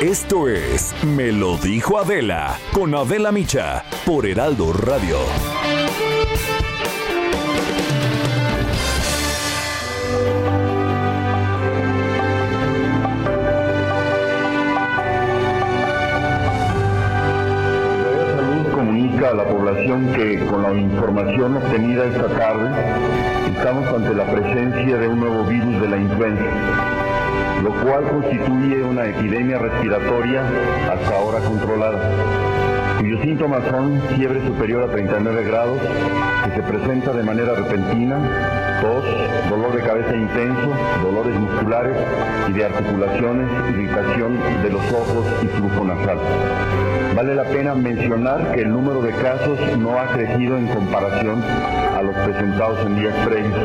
Esto es Me lo dijo Adela con Adela Micha por Heraldo Radio. Salud comunica a la población que con la información obtenida esta tarde estamos ante la presencia de un nuevo virus de la influenza, lo cual constituye una epidemia respiratoria hasta ahora controlada, cuyos síntomas son fiebre superior a 39 grados, que se presenta de manera repentina, tos, dolor de cabeza intenso, dolores musculares y de articulaciones, irritación de los ojos y flujo nasal. Vale la pena mencionar que el número de casos no ha crecido en comparación a los presentados en días previos.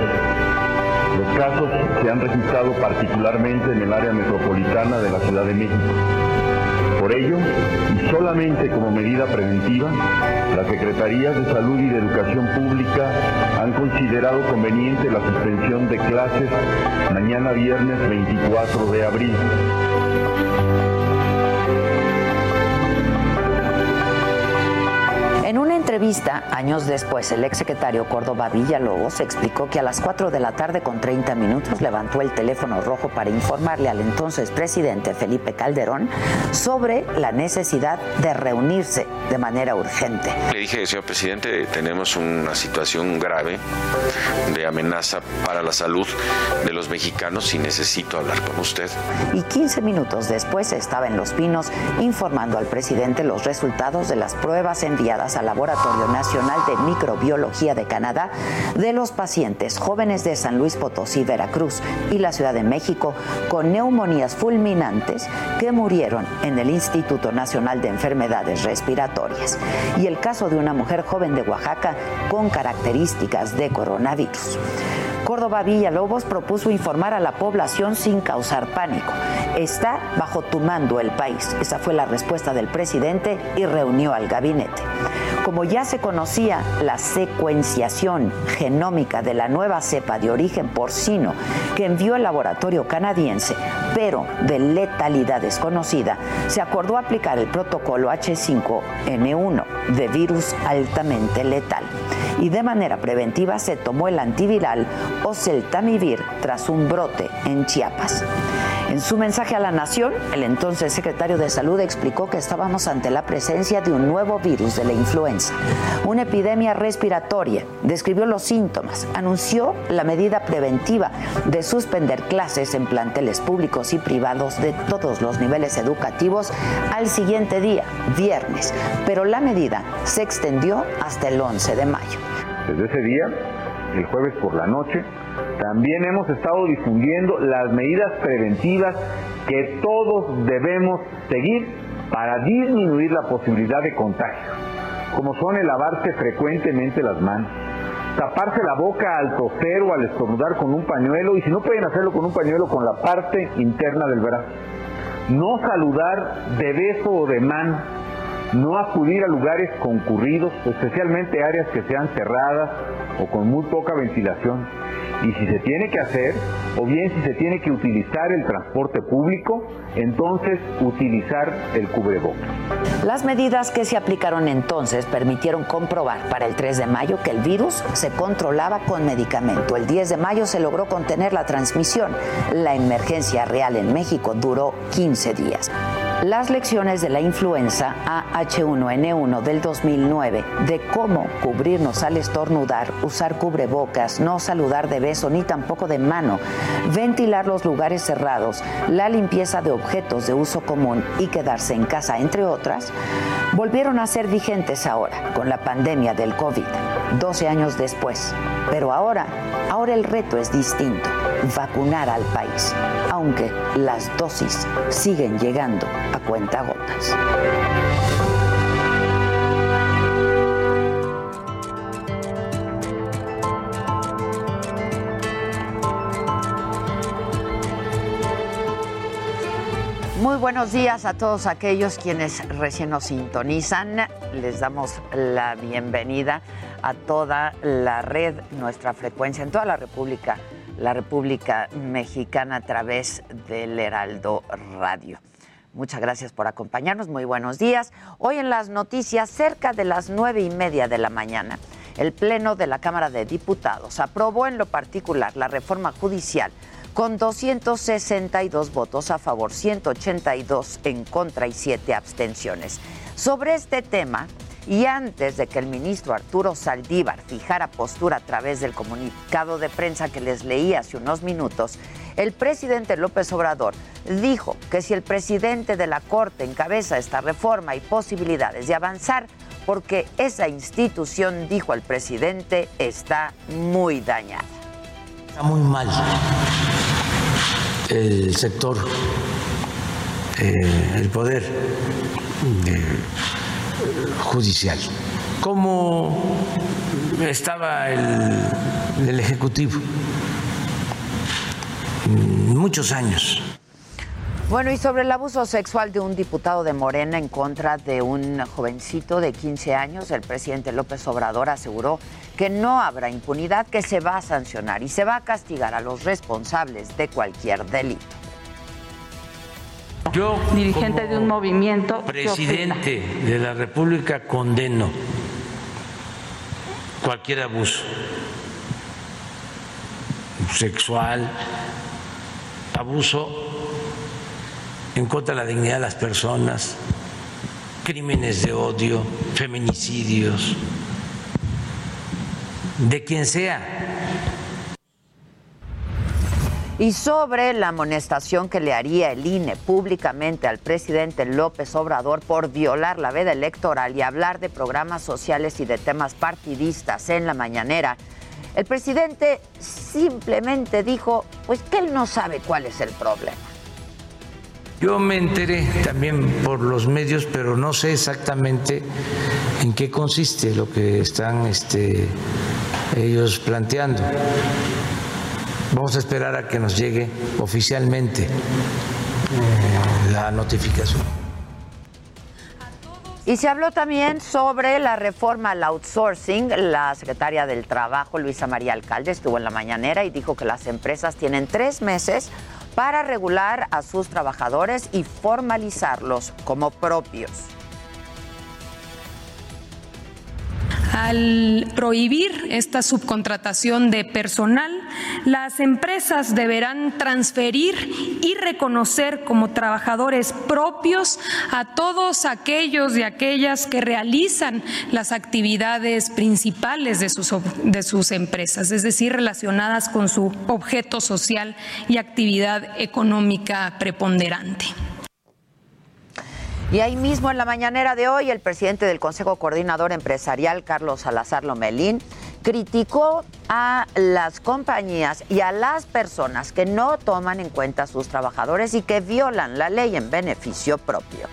Los casos se han registrado particularmente en el área metropolitana de la Ciudad de México. Por ello, y solamente como medida preventiva, las Secretarías de Salud y de Educación Pública han considerado conveniente la suspensión de clases mañana viernes 24 de abril. Entrevista, años después, el exsecretario Córdoba Villalobos explicó que a las 4 de la tarde con 30 minutos levantó el teléfono rojo para informarle al entonces presidente Felipe Calderón sobre la necesidad de reunirse de manera urgente. Le dije, señor presidente, tenemos una situación grave de amenaza para la salud de los mexicanos y necesito hablar con usted. Y 15 minutos después estaba en Los Pinos informando al presidente los resultados de las pruebas enviadas al Laboratorio Nacional de Microbiología de Canadá de los pacientes jóvenes de San Luis Potosí, Veracruz y la Ciudad de México con neumonías fulminantes que murieron en el Instituto Nacional de Enfermedades Respiratorias. Y el caso de una mujer joven de Oaxaca con características de coronavirus. Córdoba Villalobos propuso informar a la población sin causar pánico. Está bajo tu mando el país. Esa fue la respuesta del presidente y reunió al gabinete. Como ya se conocía la secuenciación genómica de la nueva cepa de origen porcino que envió el laboratorio canadiense, pero de letalidad desconocida, se acordó aplicar el protocolo H5N1 de virus altamente letal. Y de manera preventiva se tomó el antiviral Oseltamivir tras un brote en Chiapas. En su mensaje a la nación, el entonces secretario de Salud explicó que estábamos ante la presencia de un nuevo virus de la influenza, una epidemia respiratoria, describió los síntomas, anunció la medida preventiva de suspender clases en planteles públicos y privados de todos los niveles educativos al siguiente día, viernes, pero la medida se extendió hasta el 11 de mayo. Desde ese día, el jueves por la noche, también hemos estado difundiendo las medidas preventivas que todos debemos seguir para disminuir la posibilidad de contagio, como son el lavarse frecuentemente las manos, taparse la boca al toser o al estornudar con un pañuelo y si no pueden hacerlo con un pañuelo con la parte interna del brazo, no saludar de beso o de mano, no acudir a lugares concurridos, especialmente áreas que sean cerradas o con muy poca ventilación. Y si se tiene que hacer, o bien si se tiene que utilizar el transporte público, entonces utilizar el cubrebocas. Las medidas que se aplicaron entonces permitieron comprobar para el 3 de mayo que el virus se controlaba con medicamento. El 10 de mayo se logró contener la transmisión. La emergencia real en México duró 15 días. Las lecciones de la influenza AH1N1 del 2009 de cómo cubrirnos al estornudar, usar cubrebocas, no saludar de beso ni tampoco de mano, ventilar los lugares cerrados, la limpieza de objetos de uso común y quedarse en casa, entre otras, volvieron a ser vigentes ahora con la pandemia del COVID. 12 años después. Pero ahora, ahora el reto es distinto, vacunar al país, aunque las dosis siguen llegando a cuentagotas. Muy buenos días a todos aquellos quienes recién nos sintonizan. Les damos la bienvenida a toda la red, nuestra frecuencia en toda la República, la República Mexicana a través del Heraldo Radio. Muchas gracias por acompañarnos. Muy buenos días. Hoy en las noticias, cerca de las nueve y media de la mañana, el Pleno de la Cámara de Diputados aprobó en lo particular la reforma judicial con 262 votos a favor, 182 en contra y 7 abstenciones. Sobre este tema, y antes de que el ministro Arturo Saldívar fijara postura a través del comunicado de prensa que les leí hace unos minutos, el presidente López Obrador dijo que si el presidente de la Corte encabeza esta reforma hay posibilidades de avanzar porque esa institución, dijo el presidente, está muy dañada. Está muy mal el sector, eh, el poder eh, judicial. ¿Cómo estaba el, el Ejecutivo? Muchos años. Bueno, y sobre el abuso sexual de un diputado de Morena en contra de un jovencito de 15 años, el presidente López Obrador aseguró que no habrá impunidad, que se va a sancionar y se va a castigar a los responsables de cualquier delito. Yo, dirigente de un movimiento, presidente de la República, condeno cualquier abuso sexual, abuso en contra de la dignidad de las personas, crímenes de odio, feminicidios, de quien sea. Y sobre la amonestación que le haría el INE públicamente al presidente López Obrador por violar la veda electoral y hablar de programas sociales y de temas partidistas en la mañanera, el presidente simplemente dijo, pues que él no sabe cuál es el problema. Yo me enteré también por los medios, pero no sé exactamente en qué consiste lo que están este, ellos planteando. Vamos a esperar a que nos llegue oficialmente eh, la notificación. Y se habló también sobre la reforma al outsourcing. La secretaria del Trabajo, Luisa María Alcalde, estuvo en la mañanera y dijo que las empresas tienen tres meses para regular a sus trabajadores y formalizarlos como propios. Al prohibir esta subcontratación de personal, las empresas deberán transferir y reconocer como trabajadores propios a todos aquellos y aquellas que realizan las actividades principales de sus, de sus empresas, es decir, relacionadas con su objeto social y actividad económica preponderante. Y ahí mismo en la mañanera de hoy, el presidente del Consejo Coordinador Empresarial, Carlos Salazar Lomelín, criticó a las compañías y a las personas que no toman en cuenta a sus trabajadores y que violan la ley en beneficio propio.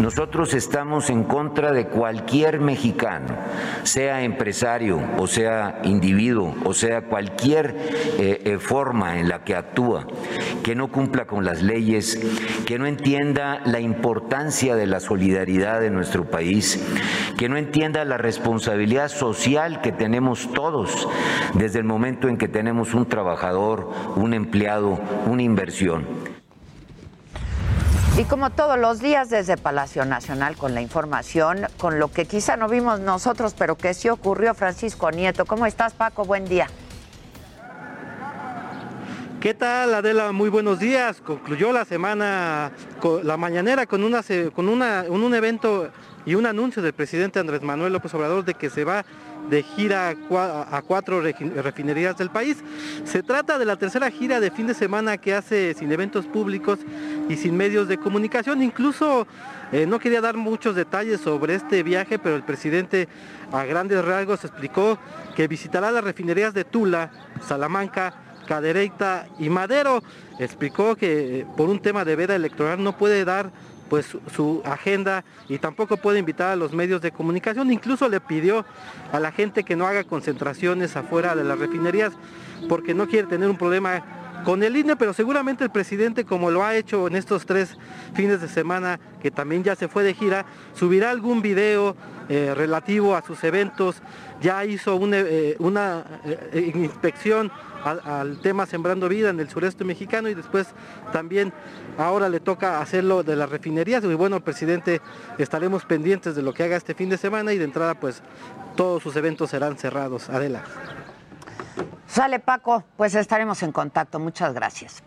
Nosotros estamos en contra de cualquier mexicano, sea empresario o sea individuo o sea cualquier eh, eh, forma en la que actúa, que no cumpla con las leyes, que no entienda la importancia de la solidaridad de nuestro país, que no entienda la responsabilidad social que tenemos todos desde el momento en que tenemos un trabajador, un empleado, una inversión. Y como todos los días desde Palacio Nacional con la información, con lo que quizá no vimos nosotros, pero que sí ocurrió Francisco Nieto. ¿Cómo estás, Paco? Buen día. ¿Qué tal, Adela? Muy buenos días. Concluyó la semana, la mañanera con, un evento y un anuncio del presidente Andrés Manuel López Obrador de que se va de gira a cuatro refinerías del país. Se trata de la tercera gira de fin de semana que hace sin eventos públicos y sin medios de comunicación. Incluso eh, no quería dar muchos detalles sobre este viaje, pero el presidente a grandes rasgos explicó que visitará las refinerías de Tula, Salamanca, Cadereyta y Madero. Explicó que eh, por un tema de veda electoral no puede dar pues su agenda y tampoco puede invitar a los medios de comunicación. Incluso le pidió a la gente que no haga concentraciones afuera de las refinerías porque no quiere tener un problema con el INE, pero seguramente el presidente, como lo ha hecho en estos tres fines de semana, que también ya se fue de gira, subirá algún video eh, relativo a sus eventos, ya hizo una, eh, eh, inspección al, tema Sembrando Vida en el sureste mexicano y después también ahora le toca hacerlo de las refinerías. Y bueno, presidente, estaremos pendientes de lo que haga este fin de semana y de entrada pues todos sus eventos serán cerrados. Adela. Sale Paco, pues estaremos en contacto. Muchas gracias.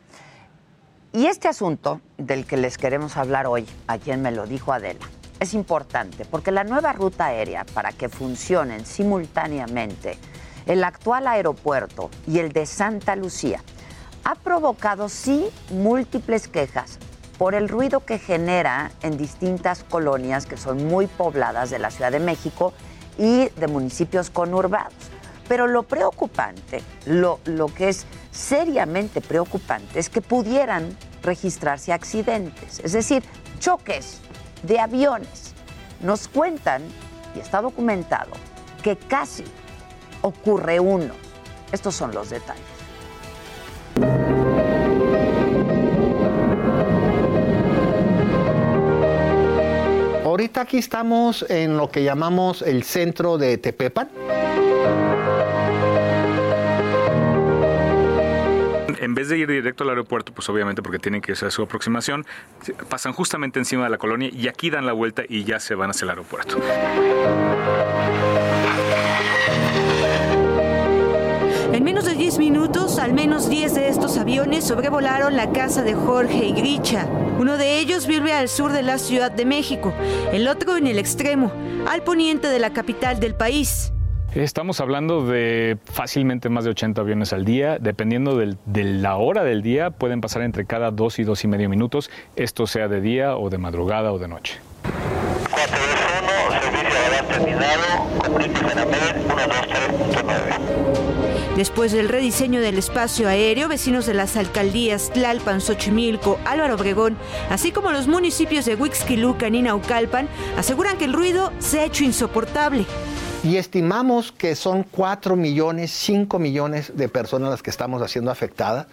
Y este asunto del que les queremos hablar hoy, a quien me lo dijo Adela, es importante porque la nueva ruta aérea para que funcionen simultáneamente el actual aeropuerto y el de Santa Lucía ha provocado sí múltiples quejas por el ruido que genera en distintas colonias que son muy pobladas de la Ciudad de México y de municipios conurbados. Pero lo preocupante, lo, lo que es seriamente preocupante, es que pudieran registrarse accidentes, es decir, choques de aviones. Nos cuentan, y está documentado, que casi ocurre uno. Estos son los detalles. Ahorita aquí estamos en lo que llamamos el centro de Tepepan. en vez de ir directo al aeropuerto, pues obviamente porque tienen que hacer su aproximación, pasan justamente encima de la colonia y aquí dan la vuelta y ya se van hacia el aeropuerto. Minutos, al menos 10 de estos aviones sobrevolaron la casa de Jorge y Gricha. Uno de ellos vive al sur de la Ciudad de México, el otro en el extremo, al poniente de la capital del país. Estamos hablando de fácilmente más de 80 aviones al día. Dependiendo de la hora del día, pueden pasar entre cada dos y dos y medio minutos, esto sea de día o de madrugada o de noche. 421, servicio terminado, comuníquese en 123.9. Después del rediseño del espacio aéreo, vecinos de las alcaldías Tlalpan, Xochimilco, Álvaro Obregón, así como los municipios de Huixquilucan y Naucalpan, aseguran que el ruido se ha hecho insoportable y estimamos que son 4 millones, 5 millones de personas las que estamos haciendo afectadas.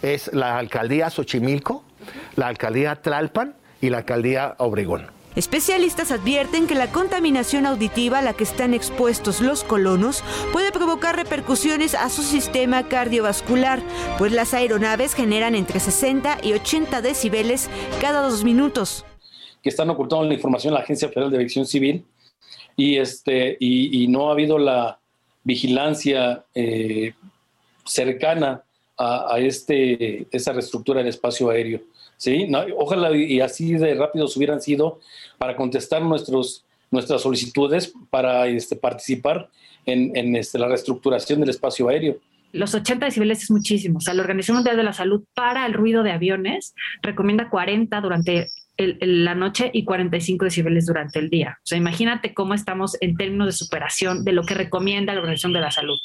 Es la alcaldía Xochimilco, la alcaldía Tlalpan y la alcaldía Obregón. Especialistas advierten que la contaminación auditiva a la que están expuestos los colonos puede provocar repercusiones a su sistema cardiovascular, pues las aeronaves generan entre 60 y 80 decibeles cada dos minutos. Que están ocultando la información a la Agencia Federal de Aviación Civil y, este, y, no ha habido la vigilancia eh, cercana a, este, esa reestructura del espacio aéreo. ¿Sí? ojalá y así de rápidos hubieran sido para contestar nuestros, nuestras solicitudes para este, participar en, en este, la reestructuración del espacio aéreo los 80 decibeles es muchísimo. O sea, la Organización Mundial de la Salud para el ruido de aviones recomienda 40 durante la noche y 45 decibeles durante el día. O sea, imagínate cómo estamos en términos de superación de lo que recomienda la Organización de la Salud.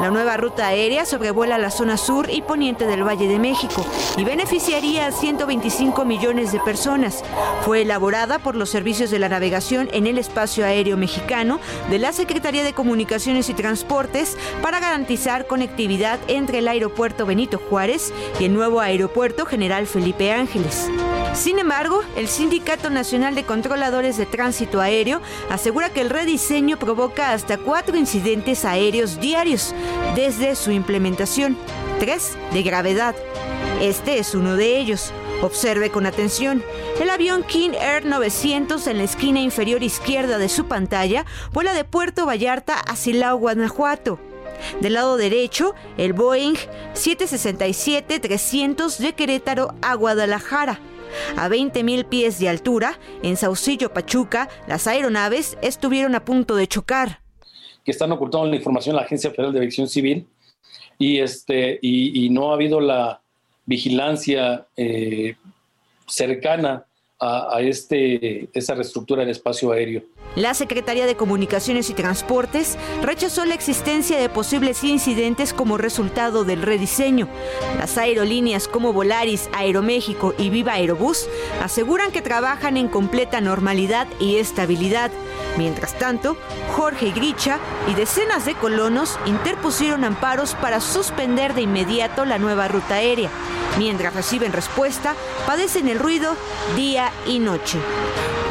La nueva ruta aérea sobrevuela la zona sur y poniente del Valle de México y beneficiaría a 125 millones de personas. Fue elaborada por los servicios de la navegación en el espacio aéreo mexicano de la Secretaría de Comunicaciones y Transportes para garantizar conectividad entre el aeropuerto Benito Juárez y el nuevo aeropuerto General Felipe Ángeles. Sin embargo, el Sindicato Nacional de Controladores de Tránsito Aéreo asegura que el rediseño provoca hasta cuatro incidentes aéreos diarios desde su implementación, tres de gravedad. Este es uno de ellos. Observe con atención. El avión King Air 900 en la esquina inferior izquierda de su pantalla vuela de Puerto Vallarta a Silao, Guanajuato. Del lado derecho, el Boeing 767-300 de Querétaro a Guadalajara. A 20.000 pies de altura, en Saucillo, Pachuca, las aeronaves estuvieron a punto de chocar. Que están ocultando la información la Agencia Federal de Aviación Civil y, este, y, no ha habido la vigilancia eh, cercana a, a este, esa reestructura del espacio aéreo. La Secretaría de Comunicaciones y Transportes rechazó la existencia de posibles incidentes como resultado del rediseño. Las aerolíneas como Volaris, Aeroméxico y Viva Aerobús aseguran que trabajan en completa normalidad y estabilidad. Mientras tanto, Jorge Gricha y decenas de colonos interpusieron amparos para suspender de inmediato la nueva ruta aérea. Mientras reciben respuesta, padecen el ruido día y noche.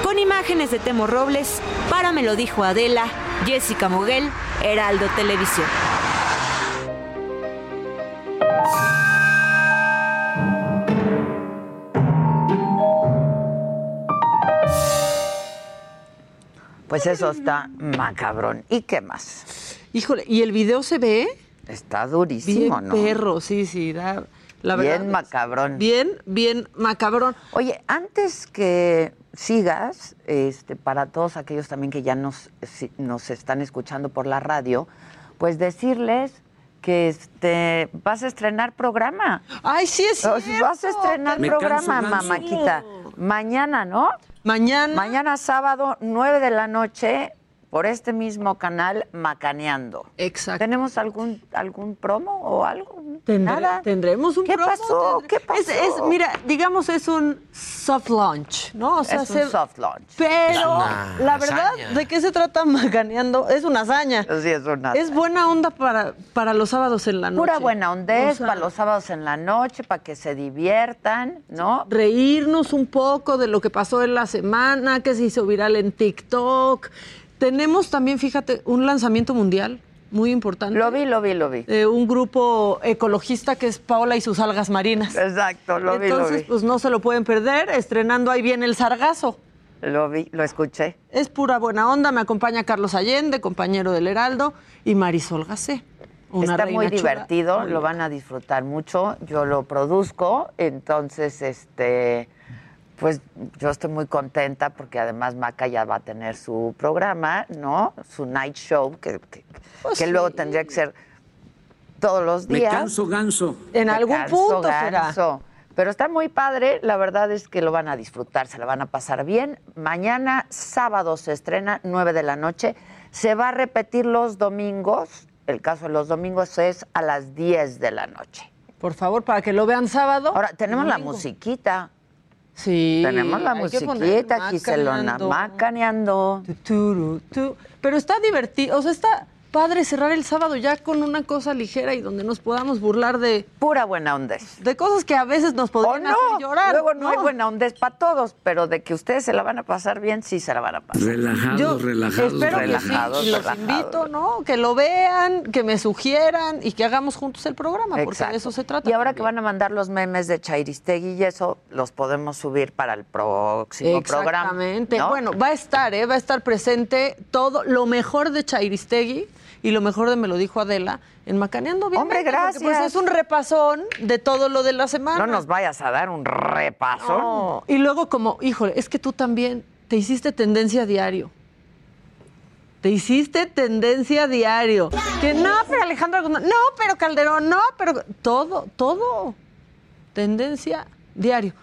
Con imágenes de Temo Robles, para me lo dijo Adela, Jessica Moguel, Heraldo Televisión. Pues eso está macabrón. ¿Y qué más? Híjole, ¿y el video se ve? Está durísimo, bien ¿no? perro, sí, sí, da, la bien macabrón. Bien, bien macabrón. Oye, antes que sigas, este, para todos aquellos también que ya nos, si- nos están escuchando por la radio, pues decirles que este vas a estrenar programa. Ay, sí es Vas cierto. a estrenar Me programa, canso, mamáquita. Mañana, ¿no? Mañana. Mañana sábado, 9 de la noche, por este mismo canal, Macaneando. Exacto. ¿Tenemos algún, algún promo o algo? Tendré- Nada. Tendremos un ¿Qué promo, pasó? tendré- ¿Qué pasó? Es, es- mira, digamos, es un soft launch, ¿no? O sea, es un soft launch. Pero la verdad, hazaña. ¿de qué se trata Macaneando? Es una hazaña. Sí, es una Es buena onda para, para los sábados en la noche. Pura buena onda O sea, para los sábados en la noche, para que se diviertan, ¿no? reírnos un poco de lo que pasó en la semana, que se hizo viral en TikTok. Tenemos también, fíjate, un lanzamiento mundial muy importante. Lo vi, lo vi, lo vi. de un grupo ecologista que es Paola y sus algas marinas. Exacto, lo vi, lo Entonces, vi. pues no se lo pueden perder, estrenando ahí viene el sargazo. Lo vi, lo escuché. Es pura buena onda, me acompaña Carlos Allende, compañero del Heraldo, y Marisol Gacé. Una Está muy divertido, lo van a disfrutar mucho. Yo lo produzco, entonces, este, pues yo estoy muy contenta porque además Maca ya va a tener su programa, ¿no? Su night show, que, que, Pues que luego tendría que ser todos los Me días. canso ganso. En Me algún canso, punto será. ganso. Pero está muy padre, la verdad es que lo van a disfrutar, se la van a pasar bien. Mañana, sábado, se estrena, 9 de la noche. Se va a repetir los domingos. El caso de los domingos es a las 10 de la noche. Por favor, para que lo vean sábado. Ahora, tenemos la musiquita. Sí. Tenemos la musiquita, Giselona, Macaneando. macaneando. Turu, tu. Pero está divertido, o sea, está padre cerrar el sábado ya con una cosa ligera y donde nos podamos burlar de... Pura buena onda. De cosas que a veces nos podrían no, hacer llorar. luego no, hay buena onda para todos, pero de que ustedes se la van a pasar bien, sí se la van a pasar. Relajados, Yo relajados. espero que relajados, sí, y los relajados. invito, ¿no? Que lo vean, que me sugieran y que hagamos juntos el programa, porque de eso se trata. Y ahora que van a mandar los memes de Chairistegui y eso, los podemos subir para el próximo programa. Exactamente. ¿no? Bueno, va a estar, ¿eh? va a estar presente todo lo mejor de Chairistegui y lo mejor de Me lo dijo Adela en Macaneando Bien. Hombre, porque, pues, gracias. es un repasón de todo lo de la semana. no nos vayas a dar un repaso. No. Y luego como, híjole, es que tú también te hiciste tendencia diario. Te hiciste tendencia diario. Que no, pero Alejandro no, pero Calderón, no, pero todo, todo. Tendencia diario.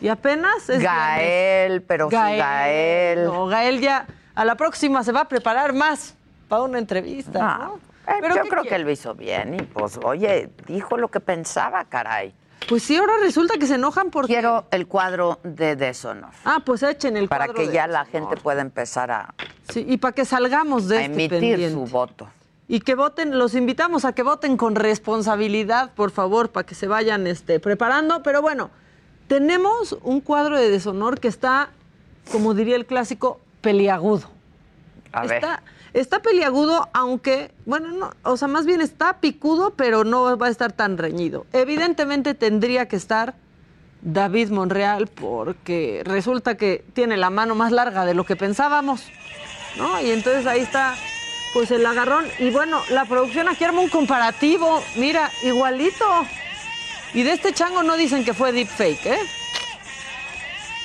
Y apenas es Gael, pero sí, Gael. No, Gael ya a la próxima se va a preparar más para una entrevista, Ah, ¿no? eh, ¿Pero yo creo que él lo hizo bien y pues, oye, dijo lo que pensaba, caray. Pues sí, ahora resulta que se enojan porque... Quiero el cuadro de deshonor. Ah, pues echen el Para cuadro que de ya la gente pueda empezar a, Sí, y para que salgamos de a este emitir pendiente. su voto. Y que voten, los invitamos a que voten con responsabilidad, por favor, para que se vayan este, preparando. Pero bueno, tenemos un cuadro de deshonor que está, como diría el clásico, peliagudo. A ver. Está, está peliagudo, aunque, bueno, no, o sea, más bien está picudo, pero no va a estar tan reñido. Evidentemente tendría que estar David Monreal, porque resulta que tiene la mano más larga de lo que pensábamos, ¿no? Y entonces ahí está, pues el agarrón. Y bueno, la producción aquí arma un comparativo, mira, igualito. Y de este chango no dicen que fue deepfake, ¿eh?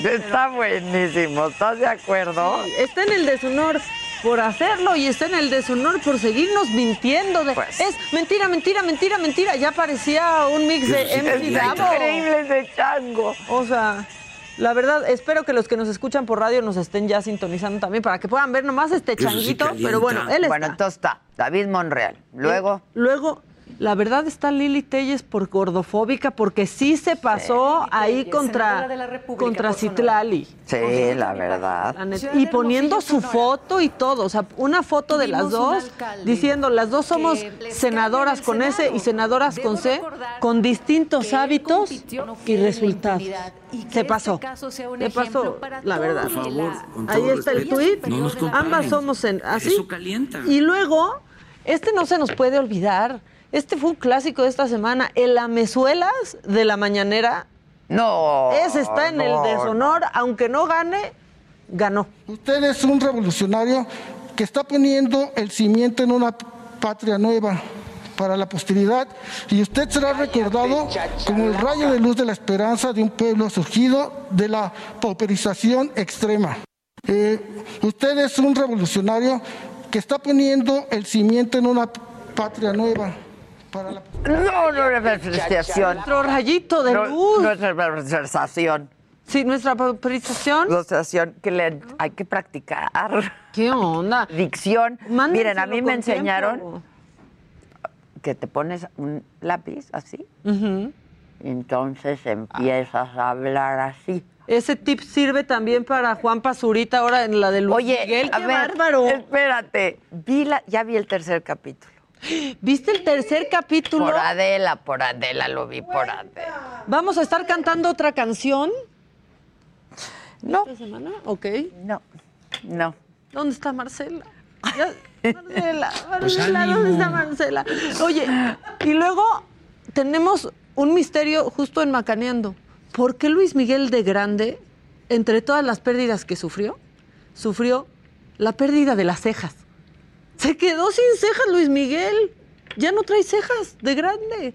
Está buenísimo, ¿estás de acuerdo? Sí, está en el deshonor por hacerlo y está en el deshonor por seguirnos mintiendo. De, Pues. Es mentira, mentira, mentira, mentira. Ya parecía un mix de Sí, MC es Davo. Increíble ese chango. O sea, La verdad, espero que los que nos escuchan por radio nos estén ya sintonizando también para que puedan ver nomás este sí changuito. pero bueno, él está. Bueno, entonces está David Monreal. Luego. Luego, la verdad está Lili Telles por gordofóbica porque sí se pasó ahí contra, la contra. Citlali. Sí, la verdad. Y poniendo su foto y todo, o sea, una foto de las dos, diciendo, las dos somos senadoras con S y senadoras con C, con distintos hábitos y resultados. Se pasó. Se pasó, la verdad. Por favor, con Ahí está el tuit. no nos comparen. Ambas somos en, así. Eso calienta. Y luego, este no se nos puede olvidar. Este fue un clásico de esta semana. El Amezuelas de la mañanera. No. Ese está en el no. deshonor, aunque no gane, ganó. Usted es un revolucionario que está poniendo el cimiento en una patria nueva para la posteridad y usted será recordado como el rayo de luz de la esperanza de un pueblo surgido de la pauperización extrema. Eh, usted es un revolucionario que está poniendo el cimiento en una patria nueva para la No, no es representación. Nuestro rayito de No, luz. No es representación. Sí, nuestra. Ilustración que le, hay que practicar. ¿Qué onda? Dicción. Mándenselo Miren, a mí me enseñaron tiempo. que te pones un lápiz así, y entonces empiezas a hablar así. Ese tip sirve también para Juan Pazurita ahora en la de Luis Oye, Miguel. a ¡Qué ver, bárbaro! espérate, vi la- ya vi el tercer capítulo. ¿Viste el tercer capítulo? Por Adela, por Adela, lo vi por Adela. ¿Vamos a estar cantando otra canción? No. ¿Esta semana? Ok. No, no. ¿Dónde está Marcela? Marcela, Pues Marcela, ¿dónde está Marcela? Oye, y luego tenemos un misterio justo en Macaneando. ¿Por qué Luis Miguel de Grande, entre todas las pérdidas que sufrió, sufrió la pérdida de las cejas? Se quedó sin cejas Luis Miguel. Ya no trae cejas de grande.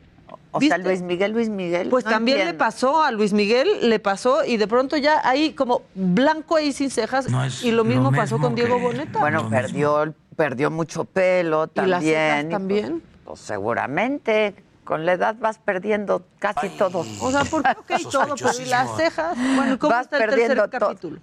O sea, Luis Miguel, Luis Miguel. Pues no también le pasó a Luis Miguel, le pasó y de pronto ya ahí como blanco ahí sin cejas No es y lo mismo lo pasó mismo con Diego Boneta. Bueno, perdió, perdió mucho pelo ¿Y las también. cejas y también? Pues, pues seguramente. Con la edad vas perdiendo casi todo. O sea, ¿por qué ok todo? Pero ¿y las cejas? Bueno, ¿cómo Vas está el perdiendo tercer todo. capítulo?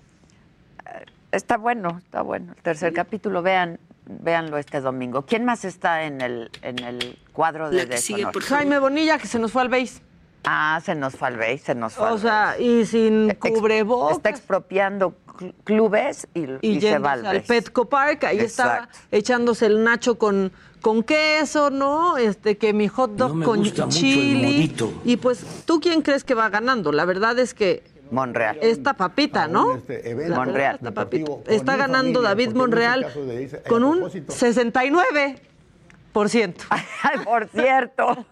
Está bueno, está bueno. El tercer capítulo, vean, véanlo este domingo. ¿Quién más está en el, en el cuadro de deshonor? Jaime Bonilla, que se nos fue al base. Ah, se nos fue al base, se nos fue O al sea, y sin cubrebocas. Está expropiando cl- clubes y, y, y se va al al. Petco Park, ahí estaba Exacto. echándose el nacho con, con queso, ¿no? Este, que mi hot dog No me con gusta mucho el chili. Y pues, ¿tú quién crees que va ganando? La verdad es que Monreal. esta papita, ¿no? evento Monreal. Esta papita. Está ganando familia, David Monreal dice- con un propósito. 69 por ciento. Por cierto,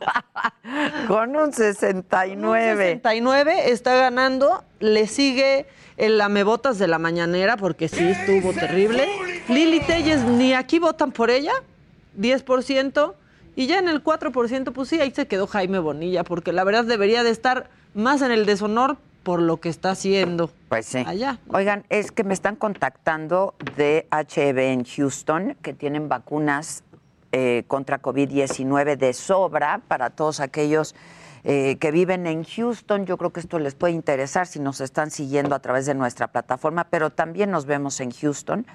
con un 69. 69 está ganando, le sigue el lamebotas de la mañanera porque sí estuvo terrible. Lili Telles ni aquí votan por ella, 10%, y ya en el 4% pues sí, ahí se quedó Jaime Bonilla porque la verdad debería de estar más en el deshonor por lo que está haciendo. Pues sí. Allá. Oigan, es que me están contactando de HB en Houston, que tienen vacunas eh, contra COVID-19 de sobra para todos aquellos eh, que viven en Houston. Yo creo que esto les puede interesar si nos están siguiendo a través de nuestra plataforma, pero también nos vemos en Houston.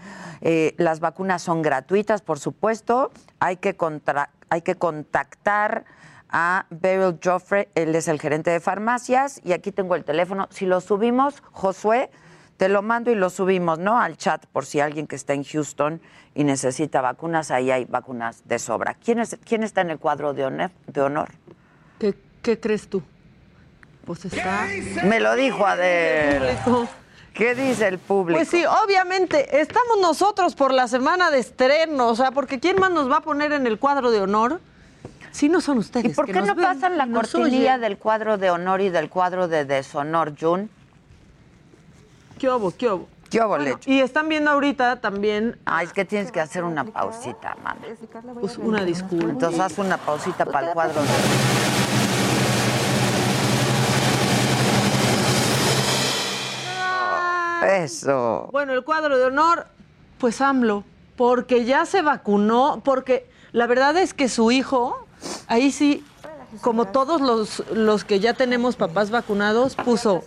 Eh, las vacunas son gratuitas, por supuesto. Hay que, contra- hay que contactar a Beryl Joffre, él es el gerente de farmacias, y aquí tengo el teléfono. Si lo subimos, Josué, te lo mando y lo subimos, ¿no? Al chat, por si alguien que está en Houston y necesita vacunas, ahí hay vacunas de sobra. ¿Quién, es, quién está en el cuadro de honor? De honor? ¿Qué, qué crees tú? Pues está... Me lo dijo Adel. ¿Qué dice el público? Pues sí, obviamente, estamos nosotros por la semana de estreno, o sea, porque ¿quién más nos va a poner en el cuadro de honor? Si no son ustedes. ¿Y por que qué nos no ven pasan la cortinilla del cuadro de honor y del cuadro de deshonor, Jun? ¿Qué hubo, qué hubo? ¿Qué hubo, Bueno, Lecho? y están viendo ahorita también... Ah, es que tienes que hacer una pausita, mamá. Pues una disculpa. Entonces haz una pausita para el cuadro de Eso. Bueno, el cuadro de honor, pues AMLO, porque ya se vacunó, porque la verdad es que su hijo, ahí sí, como todos los, los que ya tenemos papás vacunados, puso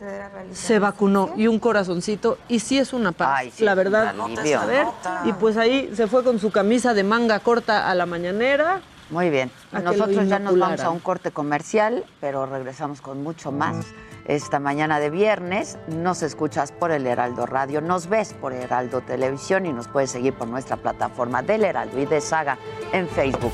se vacunó y un corazoncito y sí es una paz, Ay, sí, la verdad. alivio. A ver, y pues ahí se fue con su camisa de manga corta a la mañanera. Muy bien. Nosotros ya nos vamos a un corte comercial, pero regresamos con mucho más. Esta mañana de viernes nos escuchas por el Heraldo Radio, nos ves por Heraldo Televisión y nos puedes seguir por nuestra plataforma del Heraldo y de Saga en Facebook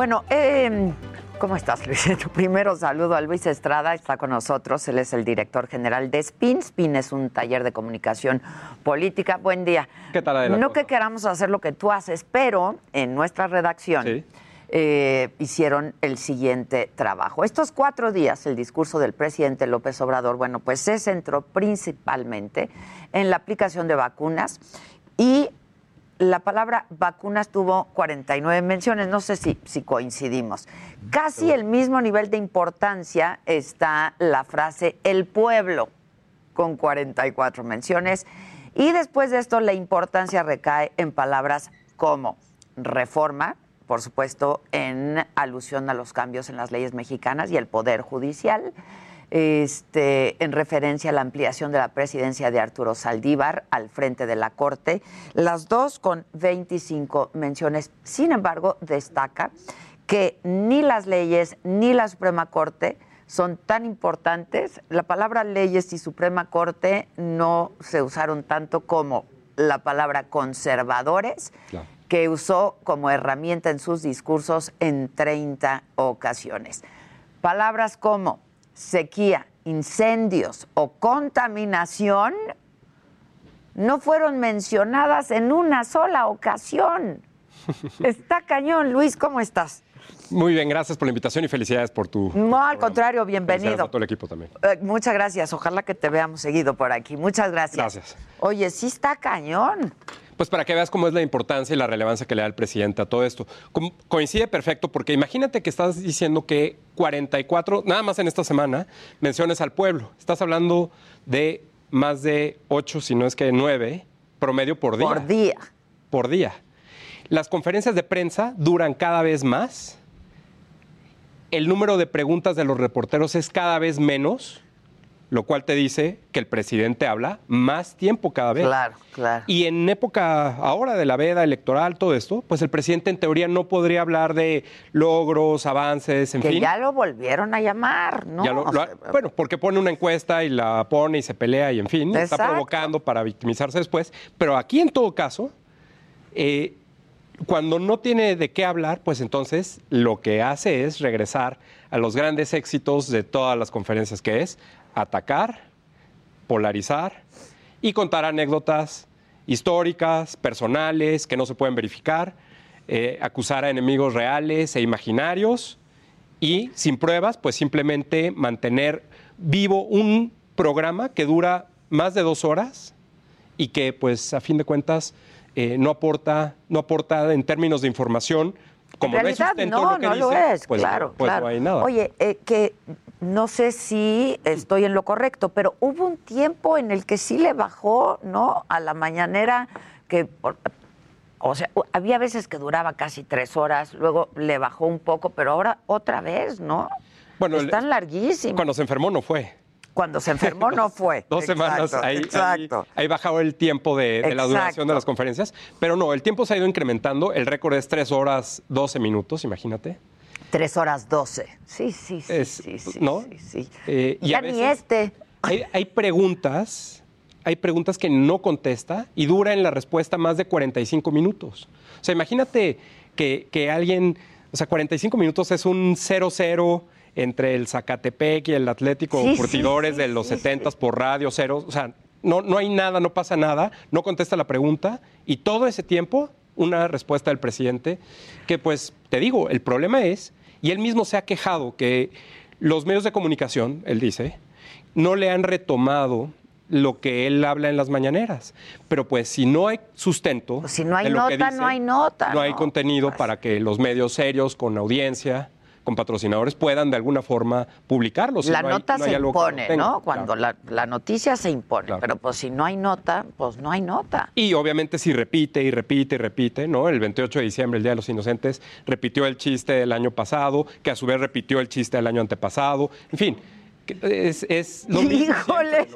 Bueno, eh, ¿cómo estás, Luis? Primero saludo a Luis Estrada, está con nosotros, él es el director general de SPIN. SPIN es un taller de comunicación política. Buen día. ¿Qué tal, Adela? No que queramos hacer lo que tú haces, pero en nuestra redacción eh, hicieron el siguiente trabajo. Estos cuatro días, el discurso del presidente López Obrador, bueno, pues se centró principalmente en la aplicación de vacunas y la palabra vacunas tuvo 49 menciones, no sé si, coincidimos. Casi el mismo nivel de importancia está la frase el pueblo, con 44 menciones. Y después de esto, la importancia recae en palabras como reforma, por supuesto, en alusión a los cambios en las leyes mexicanas y el Poder Judicial, este, en referencia a la ampliación de la presidencia de Arturo Saldívar al frente de la Corte, las dos con 25 menciones. Sin embargo, destaca que ni las leyes ni la Suprema Corte son tan importantes. La palabra leyes y Suprema Corte no se usaron tanto como la palabra conservadores, que usó como herramienta en sus discursos en 30 ocasiones. Palabras como sequía, incendios o contaminación no fueron mencionadas en una sola ocasión. Está cañón, Luis, ¿cómo estás? Muy bien, gracias por la invitación y felicidades por tu. No, al contrario, bienvenido. a todo el equipo también. Eh, muchas gracias, ojalá que te veamos seguido por aquí. Muchas gracias. Gracias. Oye, sí está cañón. Pues para que veas cómo es la importancia y la relevancia que le da el presidente a todo esto. Coincide perfecto porque imagínate que estás diciendo que 44, nada más en esta semana, menciones al pueblo. Estás hablando de más de 8, si no es que 9, promedio por día. Por día. Por día. Las conferencias de prensa duran cada vez más. El número de preguntas de los reporteros es cada vez menos, lo cual te dice que el presidente habla más tiempo cada vez. Claro, claro. Y en época ahora de la veda electoral, todo esto, pues el presidente en teoría no podría hablar de logros, avances, en que fin. ya lo volvieron a llamar, ¿no? Ya lo- lo ha- bueno, porque pone una encuesta y la pone y se pelea y en fin, está provocando para victimizarse después. Pero aquí en todo caso, eh, cuando no tiene de qué hablar, pues entonces lo que hace es regresar a los grandes éxitos de todas las conferencias, que es atacar, polarizar y contar anécdotas históricas, personales, que no se pueden verificar, eh, acusar a enemigos reales e imaginarios y sin pruebas, pues simplemente mantener vivo un programa que dura más de dos horas y que, pues, a fin de cuentas, eh, no aporta, no aporta en términos de información. Como en no realidad sustento no, lo que no lo dice, es, pues, claro, pues claro. no hay nada. Oye, eh, que no sé si estoy en lo correcto, pero hubo un tiempo en el que sí le bajó, ¿no? A la mañanera que, o sea, había veces que duraba casi tres horas, luego le bajó un poco, pero ahora otra vez, ¿no? Bueno, el- Están larguísimos. Cuando se enfermó no fue. Cuando se enfermó no fue. Dos semanas, Exacto, ahí, ahí, exacto. ahí bajado el tiempo de, de la duración de las conferencias. Pero no, el tiempo se ha ido incrementando. El récord es 3 horas 12 minutos, imagínate. Tres horas doce. Sí, sí, sí, Es- sí, sí, ¿no? sí, sí. Eh, y ya a ni este. Hay, hay preguntas, hay preguntas que no contesta y dura en la respuesta más de 45 minutos. O sea, imagínate que, que alguien, o sea, 45 minutos es un 0-0 entre el Zacatepec y el Atlético Sí, Curtidores sí, de los sí, 70 por radio, cero. O sea, No, no hay nada, no pasa nada, no contesta la pregunta y todo ese tiempo una respuesta del presidente que pues te digo, el problema es, y él mismo se ha quejado que los medios de comunicación, él dice, no le han retomado lo que él habla en las mañaneras. Pero pues si no hay sustento, Pues si no hay de lo que nota, dice, no hay nota. no hay contenido para que los medios serios con audiencia, con patrocinadores puedan de alguna forma publicarlos. Si la no hay- nota no se impone. ¿no? Cuando la, la noticia se impone. Pero pues si no hay nota, pues no hay nota. Y obviamente si repite y repite y repite, ¿no? El 28 de diciembre, el Día de los Inocentes, repitió el chiste del año pasado, que a su vez repitió el chiste del año antepasado. En fin, es, es lo mismo. Híjole,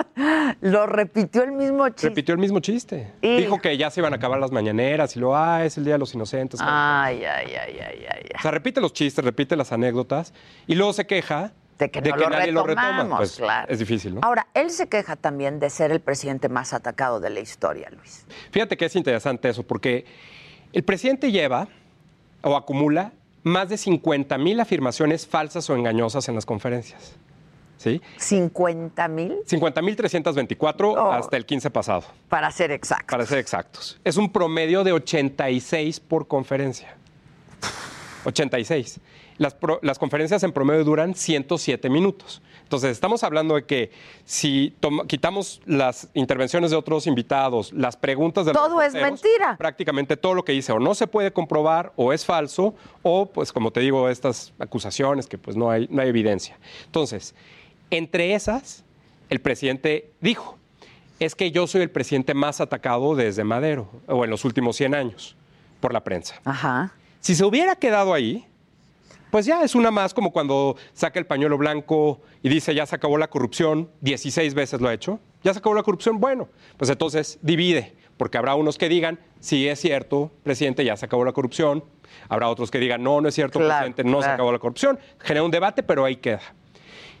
lo repitió el mismo chiste. Repitió el mismo chiste. Dijo que ya se iban a acabar las mañaneras y lo, ah, es el Día de los Inocentes. Ay, ay, ay, ay, ay. O sea, repite los chistes, repite las anécdotas y luego se queja De que no lo nadie lo retoma. Pues claro. es difícil, ¿no? Ahora, él se queja también de ser el presidente más atacado de la historia, Luis. Fíjate que es interesante eso, porque el presidente lleva o acumula más de 50 mil afirmaciones falsas o engañosas en las conferencias. ¿Sí? ¿50 mil? 50 mil 324 Oh. hasta el 15 pasado, Para ser exacto. para ser exactos. Es un promedio de 86 por conferencia. 86. Las, pro- las conferencias en promedio duran 107 minutos. Entonces, estamos hablando de que si toma- quitamos las intervenciones de otros invitados, las preguntas de los Todo es mentira. Prácticamente todo lo que dice o no se puede comprobar o es falso o, pues, como te digo, estas acusaciones que pues no hay, no hay evidencia. Entonces, entre esas, el presidente dijo, es que yo soy el presidente más atacado desde Madero, o en los últimos 100 años, por la prensa. Ajá. Si se hubiera quedado ahí, pues ya es una más como cuando saca el pañuelo blanco y dice ya se acabó la corrupción, 16 veces lo ha hecho, ya se acabó la corrupción, bueno, pues entonces divide, porque habrá unos que digan, sí es cierto, presidente, ya se acabó la corrupción, habrá otros que digan, no, no es cierto, Claro, presidente, no se acabó la corrupción, genera un debate, pero ahí queda.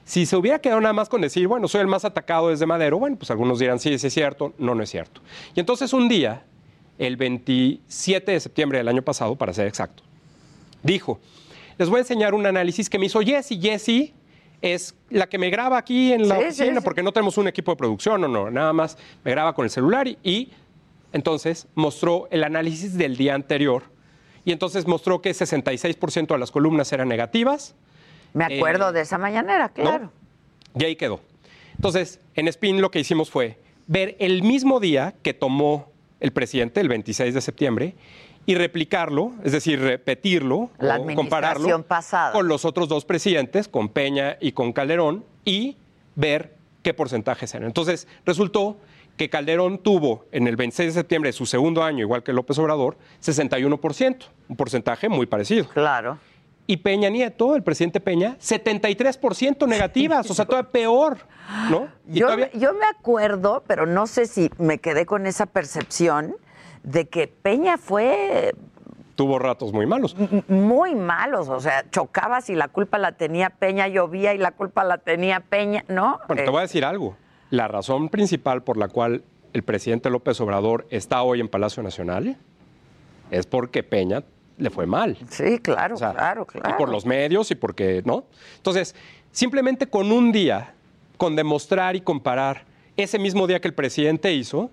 Si se hubiera quedado nada más con decir, bueno, soy el más atacado desde Madero, bueno, pues algunos dirán, sí, sí es cierto, no, no es cierto. Y entonces un día, el 27 de septiembre del año pasado, para ser exacto, dijo, les voy a enseñar un análisis que me hizo Jessy. Jessy es la que me graba aquí en la Sí, sí, oficina, sí. porque no tenemos un equipo de producción, no, no, nada más me graba con el celular y, y entonces mostró el análisis del día anterior y entonces mostró que 66% de las columnas eran negativas. Me acuerdo Eh, de esa mañanera, claro. y ahí quedó. Entonces, en Spin lo que hicimos fue ver el mismo día que tomó el presidente, el 26 de septiembre, y replicarlo, es decir, repetirlo La o compararlo pasada. con los otros dos presidentes, con Peña y con Calderón, y ver qué porcentajes eran. Entonces, resultó que Calderón tuvo en el 26 de septiembre de su segundo año, igual que López Obrador, 61%, un porcentaje muy parecido. Claro. Y Peña Nieto, el presidente Peña, 73% negativas, o sea, todavía peor, ¿no? Y Yo, todavía- yo me acuerdo, pero no sé si me quedé con esa percepción de que Peña fue tuvo ratos muy malos. muy malos, o sea, chocabas y la culpa la tenía Peña, llovía y la culpa la tenía Peña, ¿no? Bueno, Eh, te voy a decir algo. La razón principal por la cual el presidente López Obrador está hoy en Palacio Nacional es porque Peña le fue mal. Sí, claro, claro, claro. Y por los medios y porque, ¿no? Entonces, simplemente con un día, con demostrar y comparar ese mismo día que el presidente hizo,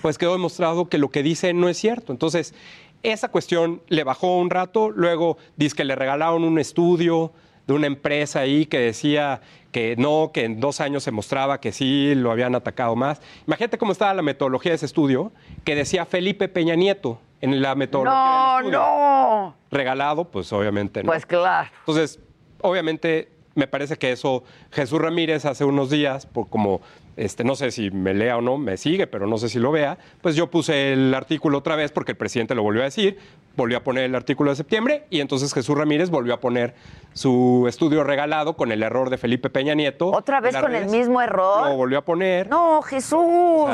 pues quedó demostrado que lo que dice no es cierto. Entonces, esa cuestión le bajó un rato, luego dice que le regalaron un estudio de una empresa ahí que decía que no, que en dos años se mostraba que sí lo habían atacado más. Imagínate cómo estaba la metodología de ese estudio, que decía Felipe Peña Nieto en la metodología. no, del no. Regalado, pues obviamente no. Pues claro. Entonces, obviamente, me parece que eso Jesús Ramírez hace unos días, por como este, no sé si me lea o no, me sigue, pero no sé si lo vea, pues yo puse el artículo otra vez porque el presidente lo volvió a decir, volvió a poner el artículo de septiembre y entonces Jesús Ramírez volvió a poner su estudio regalado con el error de Felipe Peña Nieto. Otra vez con el mismo error. Lo volvió a poner. No, Jesús,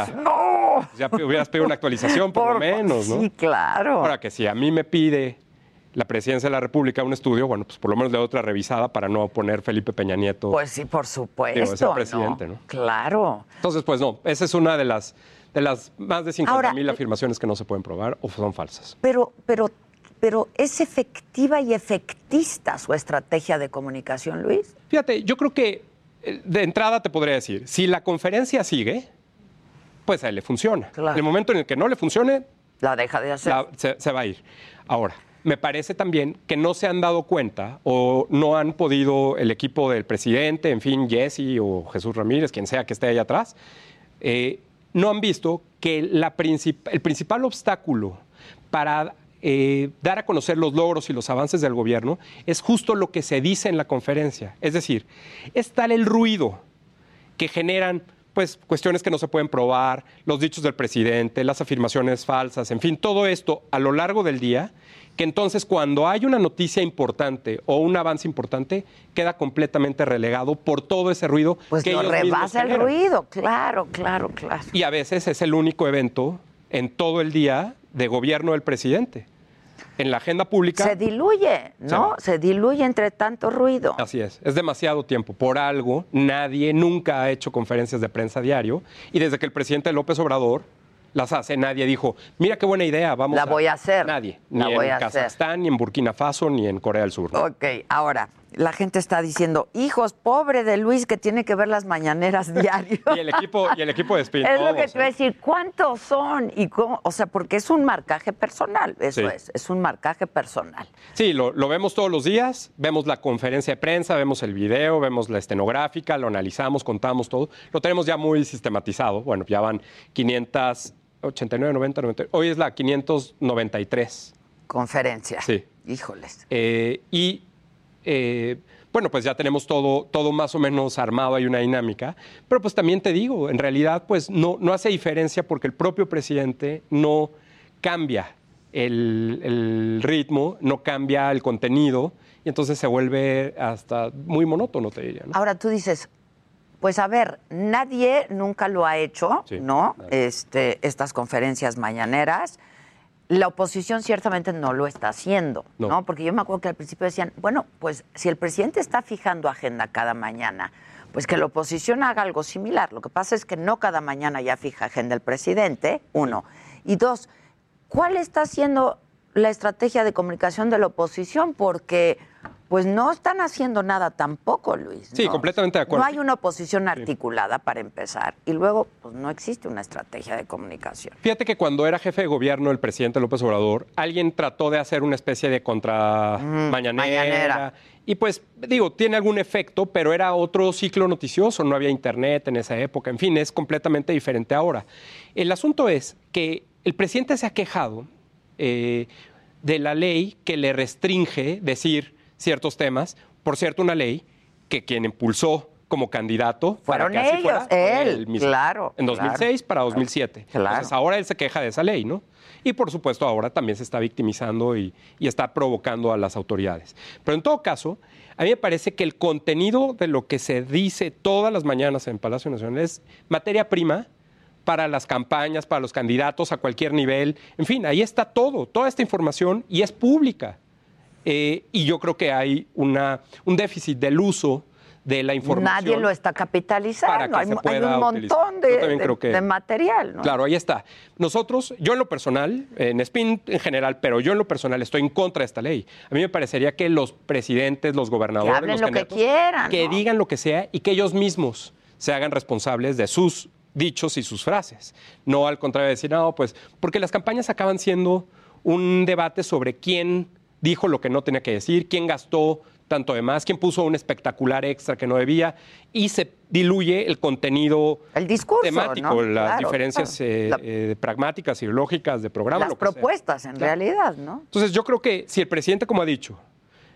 sea, no. Ya hubieras pedido una actualización por, lo menos, ¿no? Sí, claro. Ahora que si a mí me pide la presidencia de la República un estudio, bueno, pues por lo menos doy otra revisada para no poner Felipe Peña Nieto. Pues sí, por supuesto. Digo, es el presidente, ¿no? Claro. Entonces, pues no, esa es una de las, de las más de 50 Ahora, mil afirmaciones que no se pueden probar o son falsas. Pero, pero, pero es efectiva y efectista su estrategia de comunicación, Luis. Fíjate, yo creo que eh, de entrada te podría decir, si la conferencia sigue, pues a él le funciona. En el momento en el que no le funcione, la deja de hacer. se, se va a ir. Ahora, me parece también que no se han dado cuenta o no han podido el equipo del presidente, en fin, Jesse o Jesús Ramírez, quien sea que esté ahí atrás, eh, no han visto que el principal obstáculo para eh, dar a conocer los logros y los avances del gobierno es justo lo que se dice en la conferencia. Es decir, es tal el ruido que generan pues cuestiones que no se pueden probar, los dichos del presidente, las afirmaciones falsas, en fin, todo esto a lo largo del día que entonces cuando hay una noticia importante o un avance importante, queda completamente relegado por todo ese ruido. Pues que lo rebasa el ruido, claro, claro, claro. Y a veces es el único evento en todo el día de gobierno del presidente. En la agenda pública. Se diluye, ¿no? Se diluye entre tanto ruido. Así es, es demasiado tiempo. Por algo, nadie nunca ha hecho conferencias de prensa diario. Y desde que el presidente López Obrador las hace. Nadie dijo, mira qué buena idea, vamos La voy a hacer. Nadie. Ni en Kazajstán, ni en Burkina Faso, ni en Corea del Sur. Ok, ahora, la gente está diciendo, hijos, pobre de Luis que tiene que ver las mañaneras diario. y el equipo, y el equipo de Spin. Es lo que te voy a ¿eh? decir, ¿cuántos son? y cómo? O sea, porque es un marcaje personal, eso es, es un marcaje personal. Sí, lo, lo, vemos todos los días, vemos la conferencia de prensa, vemos el video, vemos la estenográfica, lo analizamos, contamos todo. Lo tenemos ya muy sistematizado. Bueno, ya van 500 89, 90, 90. Hoy es la 593. Conferencia. Sí. Híjoles. Eh, y eh, bueno, pues ya tenemos todo, todo más o menos armado, hay una dinámica. Pero pues también te digo, en realidad pues no, no hace diferencia porque el propio presidente no cambia el, el ritmo, no cambia el contenido y entonces se vuelve hasta muy monótono, te diría. Ahora tú dices, pues a ver, nadie nunca lo ha hecho, ¿no? Este, estas conferencias mañaneras. La oposición ciertamente no lo está haciendo, no. Porque yo me acuerdo que al principio decían, bueno, pues si el presidente está fijando agenda cada mañana, pues que la oposición haga algo similar. Lo que pasa es que no cada mañana ya fija agenda el presidente, uno. Y dos, ¿cuál está siendo la estrategia de comunicación de la oposición? Porque pues no están haciendo nada tampoco, Luis. Sí, completamente de acuerdo. No hay una oposición articulada para empezar y luego pues no existe una estrategia de comunicación. Fíjate que cuando era jefe de gobierno el presidente López Obrador, alguien trató de hacer una especie de contra mañanera. Y pues digo, tiene algún efecto, pero era otro ciclo noticioso, no había internet en esa época, en fin, es completamente diferente ahora. El asunto es que el presidente se ha quejado eh, de la ley que le restringe decir ciertos temas. Por cierto, una ley que quien impulsó como candidato fueron para que ellos, fuera, él, claro. En 2006 para 2007. Claro. Entonces ahora él se queja de esa ley, ¿no? Y por supuesto ahora también se está victimizando y, y, está provocando a las autoridades. Pero en todo caso, a mí me parece que el contenido de lo que se dice todas las mañanas en Palacio Nacional es materia prima para las campañas, para los candidatos a cualquier nivel. En fin, ahí está todo, toda esta información y es pública. Eh, y yo creo que hay una, un déficit del uso de la información. Nadie lo está capitalizando. Hay, un montón de, material. Claro, ahí está. Nosotros, yo en lo personal, en SPIN en general, pero yo en lo personal estoy en contra de esta ley. A mí me parecería que los presidentes, los gobernadores, que lo que quieran, que digan lo que sea y que ellos mismos se hagan responsables de sus dichos y sus frases. No al contrario de decir, no, pues, porque las campañas acaban siendo un debate sobre quién dijo lo que no tenía que decir, quién gastó tanto de más, quién puso un espectacular extra que no debía y se diluye el contenido el discurso, temático, las diferencias eh, eh, pragmáticas y lógicas de programa. Las propuestas, en realidad, ¿no? Entonces yo creo que si el presidente, como ha dicho,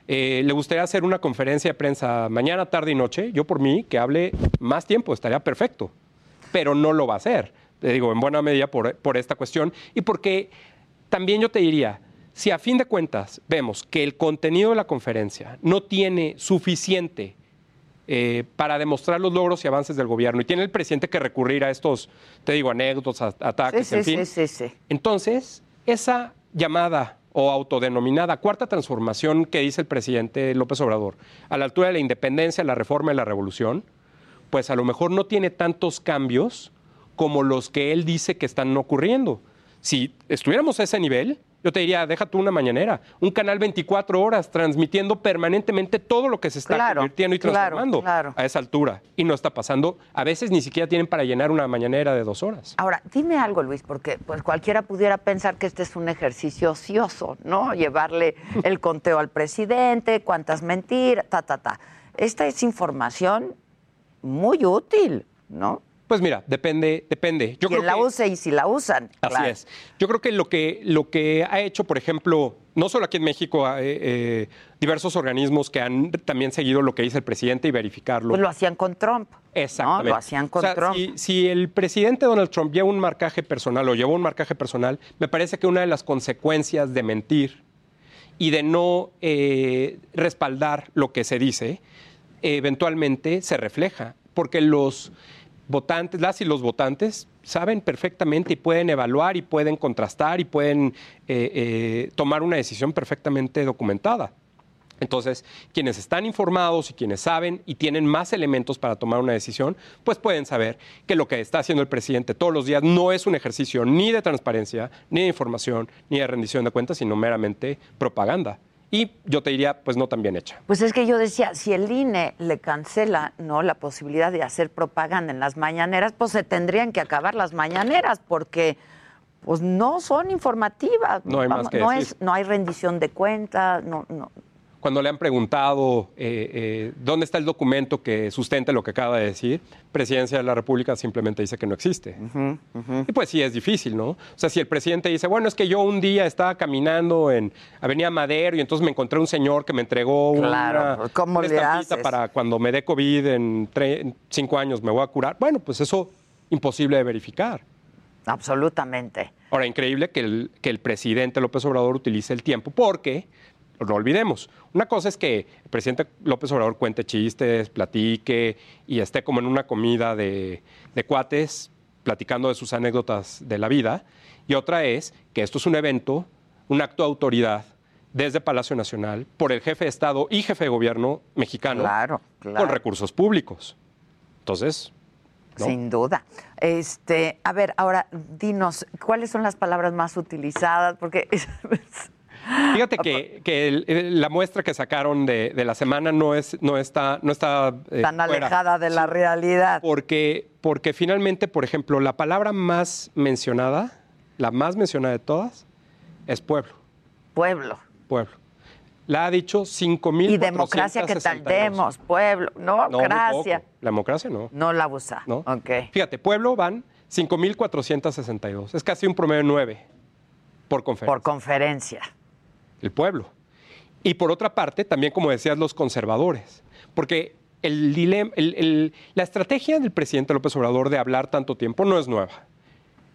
eh, le gustaría hacer una conferencia de prensa mañana, tarde y noche, yo por mí que hable más tiempo, estaría perfecto, pero no lo va a hacer, te digo, en buena medida por, por esta cuestión. Y porque también yo te diría, si a fin de cuentas vemos que el contenido de la conferencia no tiene suficiente eh, para demostrar los logros y avances del gobierno y tiene el presidente que recurrir a estos, te digo, anécdotas, ataques, en fin, entonces esa llamada o autodenominada cuarta transformación que dice el presidente López Obrador, a la altura de la independencia, la reforma y la revolución, pues a lo mejor no tiene tantos cambios como los que él dice que están ocurriendo. Si estuviéramos a ese nivel, Yo te diría, deja tú una mañanera, un canal 24 horas transmitiendo permanentemente todo lo que se está Claro, convirtiendo y claro, transformando claro. a esa altura. Y no está pasando. A veces ni siquiera tienen para llenar una mañanera de dos horas. Ahora, dime algo, Luis, porque pues cualquiera pudiera pensar que este es un ejercicio ocioso, ¿no? Llevarle el conteo al presidente, cuántas mentiras, ta, ta, ta. Esta es información muy útil, ¿no? Pues mira, depende, depende. Yo Quien creo la que- use y si la usan. Así claro. es. Yo creo que lo que lo que ha hecho, por ejemplo, no solo aquí en México, eh, eh, diversos organismos que han también seguido lo que dice el presidente y verificarlo. Pues lo hacían con Trump. Exactamente. ¿no? Lo hacían con O sea, Trump. Si, si el presidente Donald Trump lleva un marcaje personal o llevó un marcaje personal, me parece que una de las consecuencias de mentir y de no eh, respaldar lo que se dice, eventualmente se refleja, porque los votantes, las y los votantes saben perfectamente y pueden evaluar y pueden contrastar y pueden eh, eh, tomar una decisión perfectamente documentada. Entonces, quienes están informados y quienes saben y tienen más elementos para tomar una decisión, pues pueden saber que lo que está haciendo el presidente todos los días no es un ejercicio ni de transparencia, ni de información, ni de rendición de cuentas, sino meramente propaganda. Y yo te diría, pues no tan bien hecha. Pues es que yo decía, si el INE le cancela no la posibilidad de hacer propaganda en las mañaneras, pues se tendrían que acabar las mañaneras porque pues no son informativas. No hay más que no decir. es, no hay rendición de cuentas, no, no. Cuando le han preguntado eh, eh, dónde está el documento que sustenta lo que acaba de decir, Presidencia de la República simplemente dice que no existe. Y pues sí, es difícil, ¿no? O sea, si el presidente dice, bueno, es que yo un día estaba caminando en Avenida Madero y entonces me encontré un señor que me entregó Claro, una, ¿cómo una estampita para cuando me dé COVID en, en cinco años me voy a curar. Bueno, pues eso imposible de verificar. Absolutamente. Ahora, increíble que el, que el presidente López Obrador utilice el tiempo porque, no olvidemos, una cosa es que el presidente López Obrador cuente chistes, platique y esté como en una comida de, de cuates platicando de sus anécdotas de la vida. Y otra es que esto es un evento, un acto de autoridad desde Palacio Nacional por el jefe de Estado y jefe de gobierno mexicano Claro, claro. con recursos públicos. Entonces, ¿no? Sin duda. Este, a ver, ahora dinos, ¿cuáles son las palabras más utilizadas? Porque Fíjate que, que el- el- la muestra que sacaron de, de la semana no es no está no está eh, tan fuera. alejada de la realidad. porque porque finalmente por ejemplo la palabra más mencionada la más mencionada de todas es pueblo Pueblo. pueblo la ha dicho 5.000 Y democracia que tal demos, pueblo. No, no gracias. la democracia no No la usa. ¿no? Fíjate pueblo van 5.462 es casi un promedio de 9 por conferencia Por conferencia. El pueblo. Y por otra parte, también, como decías, los conservadores. Porque el dilema, el- el- la estrategia del presidente López Obrador de hablar tanto tiempo no es nueva.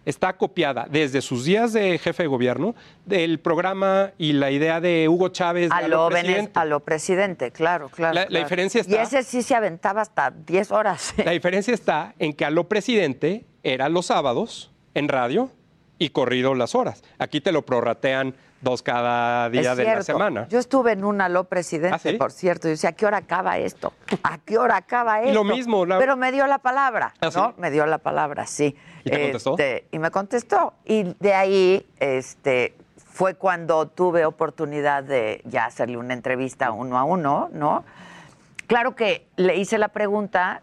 Está copiada desde sus días de jefe de gobierno del programa y la idea de Hugo Chávez de A a lo, presidente. a lo presidente, claro, claro. La- la claro. diferencia Y está- ese sí se aventaba hasta 10 horas. La diferencia está en que a lo presidente era los sábados en radio y corrido las horas. Aquí te lo prorratean dos cada día Es de la semana. Yo estuve en un aló presidente, ¿Ah, sí? por cierto. y decía, ¿a qué hora acaba esto? ¿A qué hora acaba Y esto? lo mismo, la- Pero me dio la palabra, ¿Ah, sí? ¿no? Me dio la palabra, sí. ¿Y te contestó? Este, y me contestó. Y de ahí, este, fue cuando tuve oportunidad de ya hacerle una entrevista uno a uno, ¿no? Claro que le hice la pregunta,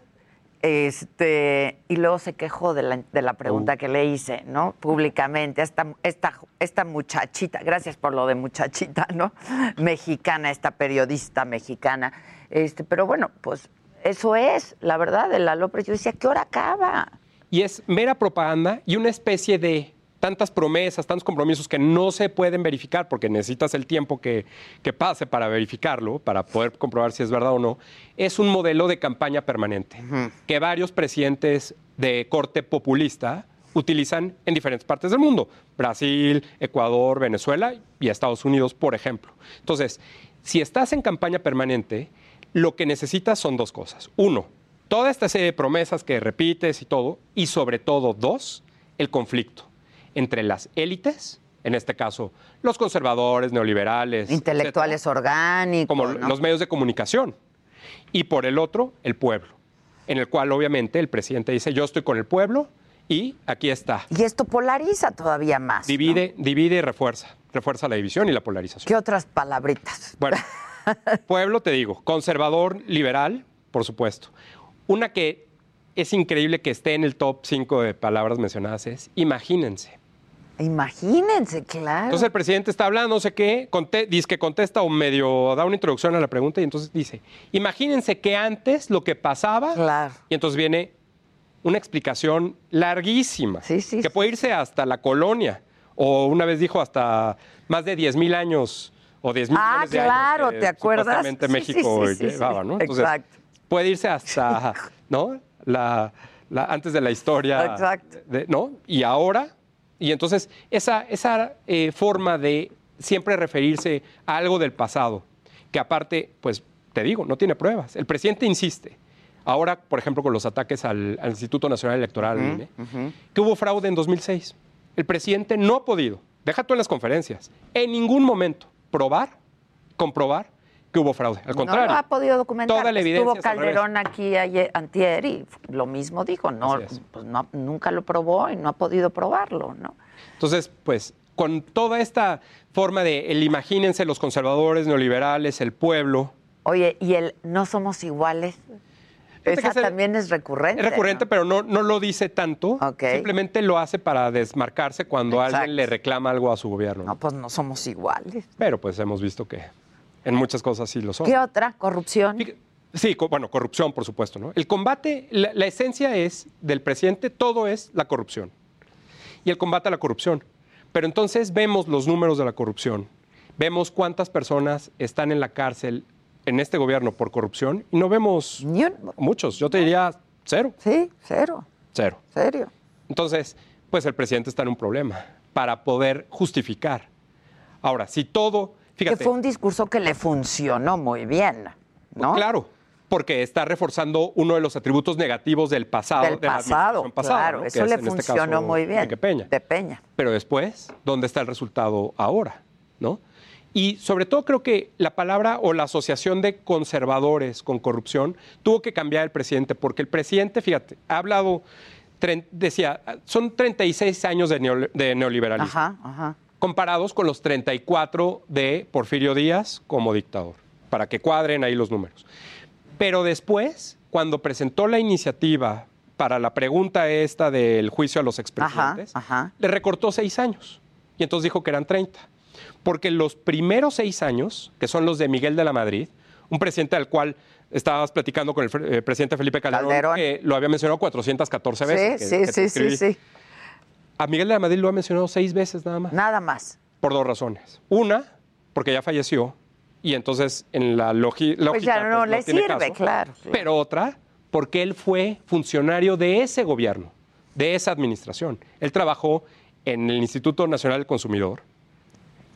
este, y luego se quejó de la, de la pregunta Oh. que le hice, ¿no? Públicamente, esta, esta, esta muchachita, gracias por lo de muchachita, ¿no? Mexicana, esta periodista mexicana. Este, pero bueno, pues eso es, la verdad, de la López. Yo decía, ¿qué hora acaba? Y es mera propaganda y una especie de tantas promesas, tantos compromisos que no se pueden verificar porque necesitas el tiempo que, que pase para verificarlo, para poder comprobar si es verdad o no, es un modelo de campaña permanente que varios presidentes de corte populista utilizan en diferentes partes del mundo, Brasil, Ecuador, Venezuela y Estados Unidos, por ejemplo. Entonces, si estás en campaña permanente, lo que necesitas son dos cosas. Uno, toda esta serie de promesas que repites y todo, y sobre todo, dos, el conflicto entre las élites, en este caso los conservadores, neoliberales, Intelectuales orgánicos. como ¿no? los medios de comunicación, y por el otro, el pueblo, en el cual obviamente el presidente dice, yo estoy con el pueblo y aquí está. Y esto polariza todavía más. ¿no? Divide, divide y refuerza. refuerza la división y la polarización. ¿Qué otras palabritas? Bueno, pueblo, te digo, conservador, liberal, por supuesto. Una que es increíble que esté en el top 5 de palabras mencionadas es imagínense. Imagínense, claro. Entonces el presidente está hablando, no sé qué, dice que contesta o medio da una introducción a la pregunta y entonces dice, imagínense que antes lo que pasaba, y entonces viene una explicación larguísima, que puede irse hasta la colonia, o una vez dijo hasta más de 10 mil años o 10 mil Ah, de claro, años. que ¿te acuerdas? Sí, México sí, sí, sí, llevaba, sí. ¿no? Entonces, Exacto. puede irse hasta, ¿no? La, la- antes de la historia. Exacto. de- ¿No? Y ahora, y entonces esa, esa eh, forma de siempre referirse a algo del pasado, que aparte, pues te digo, no tiene pruebas. El presidente insiste. Ahora, por ejemplo, con los ataques al, al Instituto Nacional Electoral, al INE, que hubo fraude en 2006. El presidente no ha podido, deja tú en las conferencias, en ningún momento probar, comprobar que hubo fraude. Al contrario. No lo ha podido documentar. Toda la evidencia Estuvo. Calderón aquí ayer, antier y lo mismo dijo, no, pues no, nunca lo probó y no ha podido probarlo, ¿no? Entonces, pues, con toda esta forma de, el imagínense los conservadores, neoliberales, el pueblo, Oye, y el no somos iguales, esa también es recurrente. es recurrente, ¿no? pero no, no lo dice tanto. Simplemente lo hace para desmarcarse cuando Exacto. alguien le reclama algo a su gobierno. No, pues no somos iguales. Pero pues hemos visto que en muchas cosas sí lo son. ¿Qué otra? ¿Corrupción? Sí, co- bueno, corrupción, por supuesto, ¿no? El combate, la, la esencia es del presidente, todo es la corrupción. Y el combate a la corrupción. Pero entonces vemos los números de la corrupción, vemos cuántas personas están en la cárcel en este gobierno por corrupción y no vemos muchos. Yo te diría cero. Sí, cero. Cero. ¿Serio? Entonces, pues el presidente está en un problema para poder justificar. Ahora, si todo, fíjate, Que fue un discurso que le funcionó muy bien, ¿no? Claro, porque está reforzando uno de los atributos negativos del pasado. Del de pasado, pasada, claro, eso es, le este funcionó caso, muy bien. Enrique Peña. De Peña. Pero después, ¿dónde está el resultado ahora? ¿No? Y sobre todo creo que la palabra o la asociación de conservadores con corrupción tuvo que cambiar el presidente, porque el presidente, fíjate, ha hablado, decía, son 36 años de, de neoliberalismo Ajá, ajá. Comparados con los 34 de Porfirio Díaz como dictador, para que cuadren ahí los números. Pero después, cuando presentó la iniciativa para la pregunta esta del juicio a los expresidentes, le recortó seis años. Y entonces dijo que eran 30. Porque los primeros seis años, que son los de Miguel de la Madrid, un presidente al cual estabas platicando con el eh, presidente Felipe Calderón, Calderón. que lo había mencionado 414 veces. Sí, que- sí, que sí, sí, sí. A Miguel de la Madrid lo ha mencionado seis veces nada más. Nada más. Por dos razones. Una, porque ya falleció y entonces en la lógica Pues ya no, pues, le tiene sirve, caso. claro. Pero otra, porque él fue funcionario de ese gobierno, de esa administración. Él trabajó en el Instituto Nacional del Consumidor.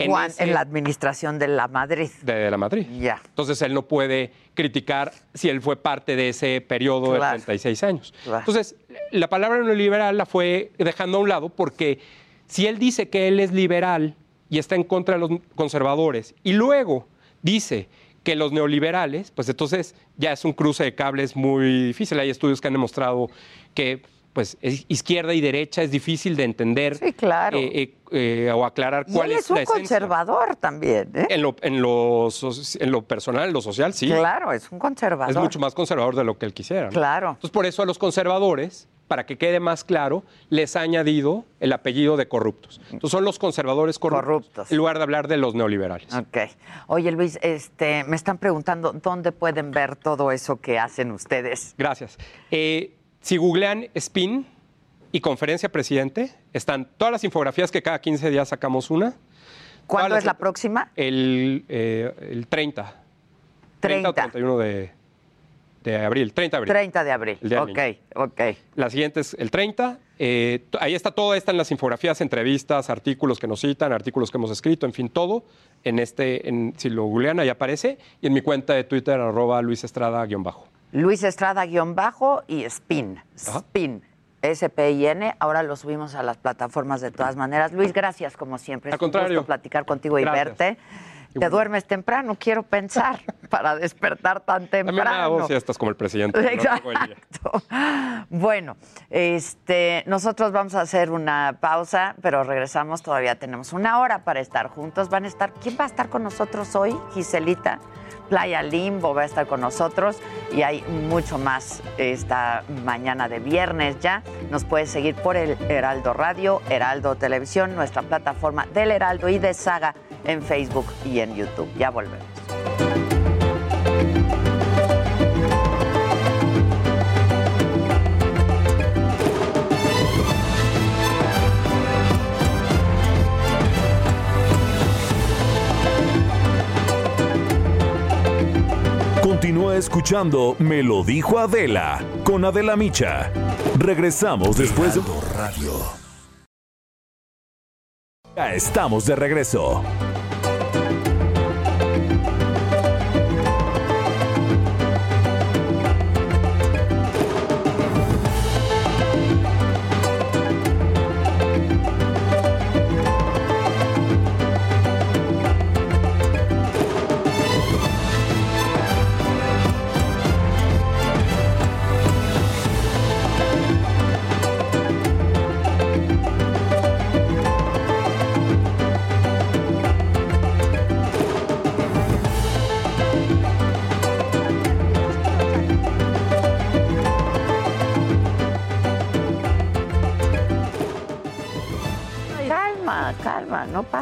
En, Juan, ese- en la administración de la Madrid. de la Madrid. Ya. Entonces él no puede criticar si él fue parte de ese periodo Claro. de 36 años. Claro. Entonces, la palabra neoliberal la fue dejando a un lado porque si él dice que él es liberal y está en contra de los conservadores y luego dice que los neoliberales, pues entonces ya es un cruce de cables muy difícil. Hay estudios que han demostrado que pues es- izquierda y derecha es difícil de entender Sí, claro. eh, eh, eh, o aclarar Y cuál él es, es un la esencia. conservador también, ¿eh? En lo, en, lo, en lo personal, en lo social, sí. Claro, es un conservador. Es mucho más conservador de lo que él quisiera. ¿no? Claro. Entonces, por eso a los conservadores, para que quede más claro, les ha añadido el apellido de corruptos. Entonces, son los conservadores corruptos, en lugar de hablar de los neoliberales. Ok. Oye, Luis, este, me están preguntando dónde pueden ver todo eso que hacen ustedes. Gracias. Eh, si googlean SPIN y conferencia presidente, están todas las infografías que cada 15 días sacamos una. ¿Cuándo es la próxima? El, eh, el 30. 30 o 31 de, de abril. 30 de abril. 30 de abril. Ok, Niño. ok. La siguiente es el 30. eh, ahí está todo, está en las infografías, entrevistas, artículos que nos citan, artículos que hemos escrito, en fin, todo. En este, en, si lo googlean, ahí aparece. Y en mi cuenta de Twitter, arroba Luis Estrada, guion bajo. Luis Estrada guion bajo y Spin. Spin. S-P-I-N. Ahora lo subimos a las plataformas de todas maneras. Luis, gracias como siempre. Al Es un contrario. gusto platicar contigo y Gracias. verte. Te duermes temprano, quiero pensar, para despertar tan temprano. hago siestas como el presidente. ¿no? Exacto. Bueno, este, nosotros vamos a hacer una pausa, pero regresamos. Todavía tenemos una hora para estar juntos. Van a estar. ¿Quién va a estar con nosotros hoy? Giselita. Playa Limbo va a estar con nosotros y hay mucho más esta mañana de viernes ya. Nos puedes seguir por el Heraldo Radio, Heraldo Televisión, nuestra plataforma del Heraldo y de Saga en Facebook y en YouTube. Ya volvemos. Continúa escuchando Me lo dijo Adela con Adela Micha. Regresamos después de Radio. Ya estamos de regreso.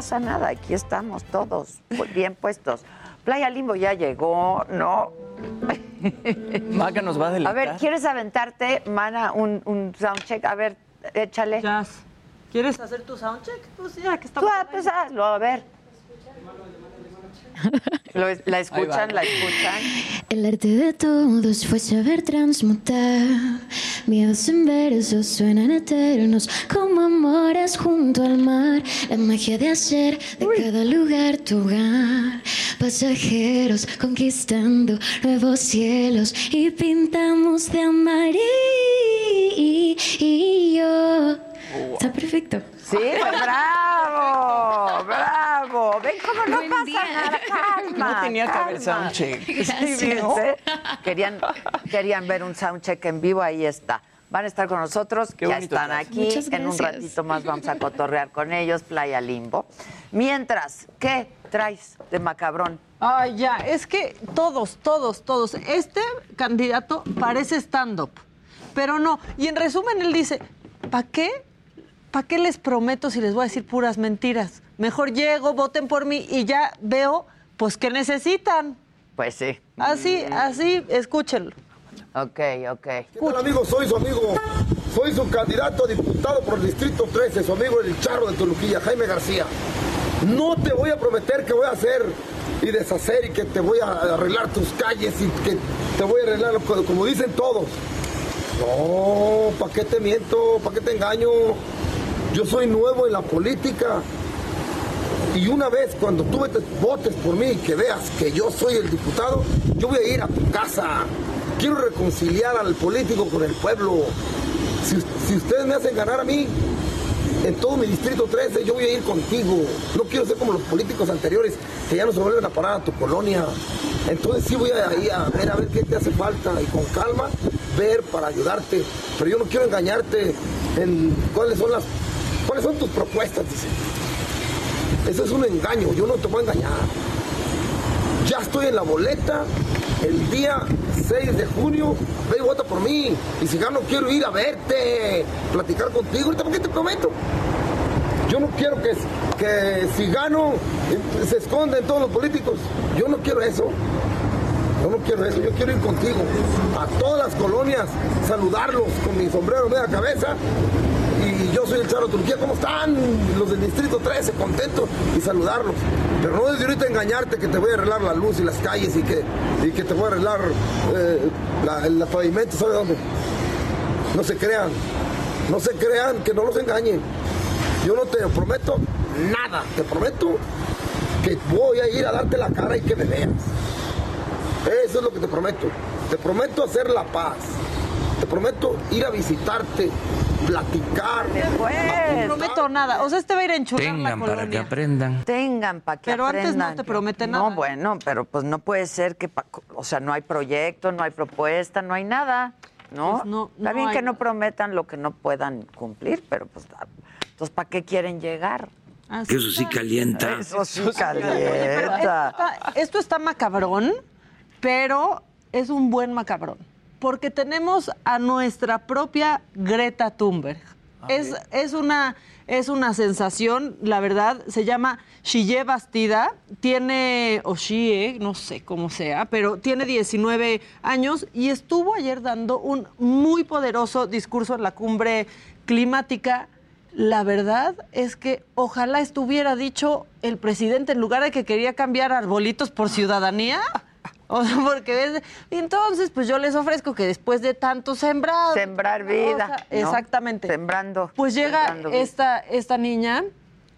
Pasa nada. Aquí estamos todos bien puestos. Playa Limbo ya llegó, ¿no? Maca nos va a A deleitar. ver, ¿quieres aventarte, Mana, un, un soundcheck? A ver, échale. ¿Quieres hacer tu soundcheck? Pues ya que Tú ah, pues hazlo, a ver. Lo- la escuchan, la escuchan. El arte de todos fue saber transmutar miedos en versos suenan eternos como amores junto al mar. La magia de hacer de cada lugar tu hogar. Pasajeros conquistando nuevos cielos y pintamos de amarillo. Está perfecto. Sí, bravo, bravo. Ven cómo no Buen pasa día. nada, calma. No tenía que haber soundcheck. Sí. Querían, querían ver un soundcheck en vivo, ahí está. Van a estar con nosotros, Qué ya están aquí. En un ratito más vamos a cotorrear con ellos, Playa Limbo. Mientras, ¿qué traes de macabrón? Ay, ya, es que todos, todos, todos. Este candidato parece stand-up, pero no. Y en resumen, él dice, ¿para qué? ¿Para qué les prometo si les voy a decir puras mentiras? Mejor llego, voten por mí y ya veo, pues, qué necesitan. Pues sí. Así, así, escúchenlo. Ok, ok. ¿Qué tal, amigo? Soy su amigo. Soy su candidato a diputado por el Distrito 13, su amigo el charro de Toluquilla, Jaime García. No te voy a prometer que voy a hacer y deshacer y que te voy a arreglar tus calles y que te voy a arreglar como como dicen todos. No, ¿para qué te miento? ¿Para qué te engaño? Yo soy nuevo en la política. Y una vez cuando tú votes por mí y que veas que yo soy el diputado, yo voy a ir a tu casa. Quiero reconciliar al político con el pueblo. Si, si ustedes me hacen ganar a mí, en todo mi distrito 13, yo voy a ir contigo. No quiero ser como los políticos anteriores que ya no se vuelven a parar a tu colonia. Entonces sí voy a ir a ver a ver qué te hace falta y con calma ver para ayudarte. Pero yo no quiero engañarte en cuáles son las cuáles son tus propuestas, dice. Eso es un engaño, yo no te voy a engañar. Ya estoy en la boleta el día 6 de junio. Ve y vota por mí. Y si gano, quiero ir a verte, platicar contigo. Ahorita, ¿por qué te prometo? Yo no quiero que, que si gano eh, se esconden todos los políticos. Yo no quiero eso. Yo no quiero eso. Yo quiero ir contigo a todas las colonias, saludarlos con mi sombrero media cabeza. Soy el Charo Turquía. ¿Cómo están los del Distrito 13? Contentos y saludarlos. Pero no desde ahorita engañarte que te voy a arreglar la luz y las calles y que, y que te voy a arreglar eh, la, pavimento, ¿sabe dónde? No se crean. No se crean, que no los engañen. Yo no te prometo nada. Te prometo que voy a ir a darte la cara y que me veas. Eso es lo que te prometo. Te prometo hacer la paz. Te prometo ir a visitarte, platicar. Te prometo o nada. O sea, este va a ir a enchurrar la Tengan para que aprendan. Tengan para que Pero antes aprendan. no te promete nada. No, bueno, pero pues no puede ser que, pa- o sea, no hay proyecto, no hay propuesta, no hay nada, ¿no? Pues no, Está no bien hay que no prometan lo que no puedan cumplir, pero pues, entonces, ¿para qué quieren llegar? Así Eso sí calienta. Eso sí Pero esto calienta. está, esto está macabrón, pero es un buen macabrón. Porque tenemos a nuestra propia Greta Thunberg. Es, es, una, es una sensación, la verdad. Se llama Shille Bastida. Tiene, o Shie, no sé cómo sea, pero tiene 19 años y estuvo ayer dando un muy poderoso discurso en la cumbre climática. La verdad es que ojalá estuviera dicho el presidente en lugar de que quería cambiar arbolitos por ciudadanía. O sea, porque ves, entonces pues yo les ofrezco que después de tanto sembrar, Sembrar vida. o sea, ¿no? exactamente. Sembrando. Pues llega sembrando esta, esta niña,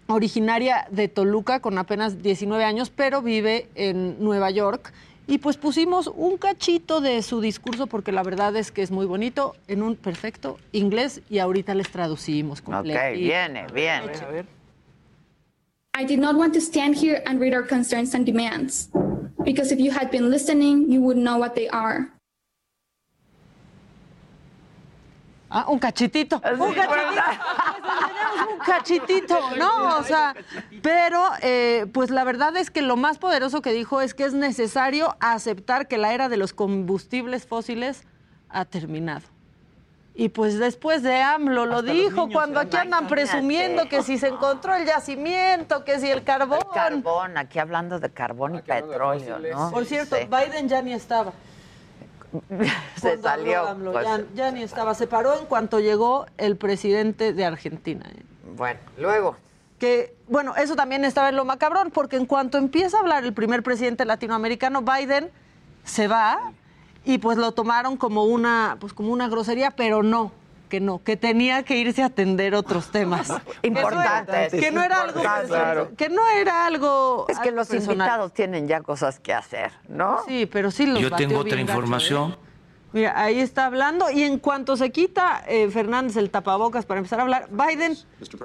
originaria de Toluca, con apenas 19 años, pero vive en Nueva York. Y pues pusimos un cachito de su discurso, porque la verdad es que es muy bonito, en un perfecto inglés, y ahorita les traducimos completo. Ok, viene, viene. I did not want to stand here and read our concerns and demands, because if you had been listening, you would know what they are. Ah, un cachitito. un cachitito. Un cachitito, ¿no? O sea, pero eh, pues la verdad es que lo más poderoso que dijo es que es necesario aceptar que la era de los combustibles fósiles ha terminado. Y pues después de AMLO lo dijo cuando aquí andan presumiendo que si se encontró el yacimiento, que si el carbón. Carbón, aquí hablando de carbón y petróleo, ¿no? Por cierto, Sí. Biden ya ni estaba. Se Cuando salió. AMLO, pues, ya, ya ni estaba. Se paró en cuanto llegó el presidente de Argentina. Bueno, luego. Que, bueno, eso también estaba en lo macabrón, porque en cuanto empieza a hablar el primer presidente latinoamericano, Biden se va y pues lo tomaron como una, pues como una grosería, pero no, que no, que tenía que irse a atender otros temas. Importantes. Que no era algo que no era algo Es que algo los personal. invitados tienen ya cosas que hacer, ¿no? Sí, pero sí los Yo tengo otra gacho, ¿eh? Mira, ahí está hablando y en cuanto se quita eh, Fernández el tapabocas para empezar a hablar, Biden